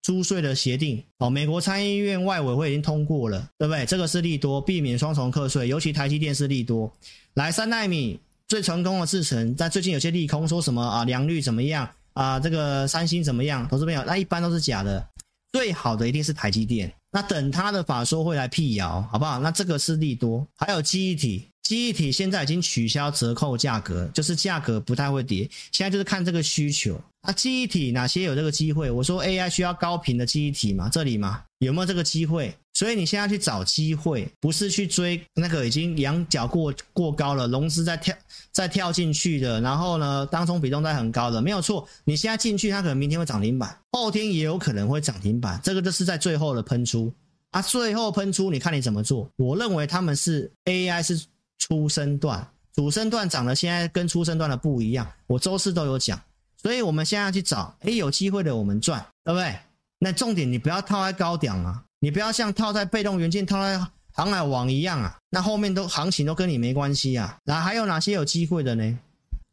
租税的协定，哦，美国参议院外委会已经通过了，对不对？这个是利多，避免双重课税，尤其台积电是利多。来，三纳米最成功的制程，在最近有些利空说什么啊，良率怎么样？啊，这个三星怎么样？投资朋友，那一般都是假的，最好的一定是台积电。那等他的法说会来辟谣，好不好？那这个是利多。还有记忆体，记忆体现在已经取消折扣价格，就是价格不太会跌。现在就是看这个需求。啊，记忆体哪些有这个机会？我说 AI 需要高频的记忆体嘛，这里嘛，有没有这个机会？所以你现在去找机会，不是去追那个已经仰角过过高了，融资在跳在跳进去的，然后呢，当中比重在很高的，没有错。你现在进去，它可能明天会涨停板，后天也有可能会涨停板，这个就是在最后的喷出啊，最后喷出，你看你怎么做？我认为他们是 AI 是初升段，主升段涨的现在跟初升段的不一样，我周四都有讲，所以我们现在要去找，诶，有机会的我们赚，对不对？那重点你不要套在高点啊。你不要像套在被动元件、套在航海王一样啊，那后面都行情都跟你没关系啊。那还有哪些有机会的呢？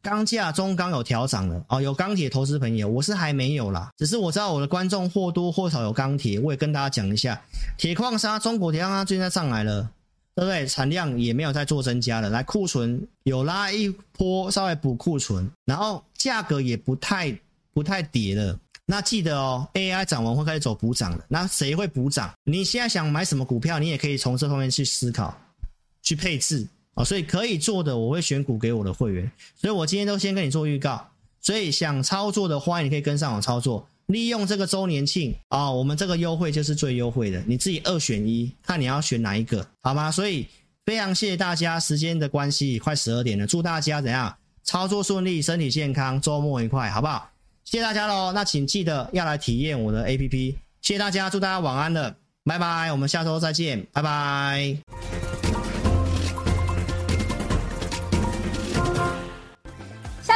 钢价中钢有调涨了哦，有钢铁投资朋友，我是还没有啦，只是我知道我的观众或多或少有钢铁，我也跟大家讲一下，铁矿砂中国铁矿砂最近在上来了，对不对？产量也没有在做增加了，来库存有拉一波，稍微补库存，然后价格也不太不太跌了。那记得哦，AI 涨完会开始走补涨的。那谁会补涨？你现在想买什么股票，你也可以从这方面去思考、去配置啊。所以可以做的，我会选股给我的会员。所以我今天都先跟你做预告。所以想操作的，欢迎你可以跟上我操作，利用这个周年庆啊，我们这个优惠就是最优惠的，你自己二选一，看你要选哪一个，好吗？所以非常谢谢大家，时间的关系，快十二点了，祝大家怎样操作顺利，身体健康，周末愉快，好不好？谢谢大家喽，那请记得要来体验我的 APP。谢谢大家，祝大家晚安了，拜拜，我们下周再见，拜拜。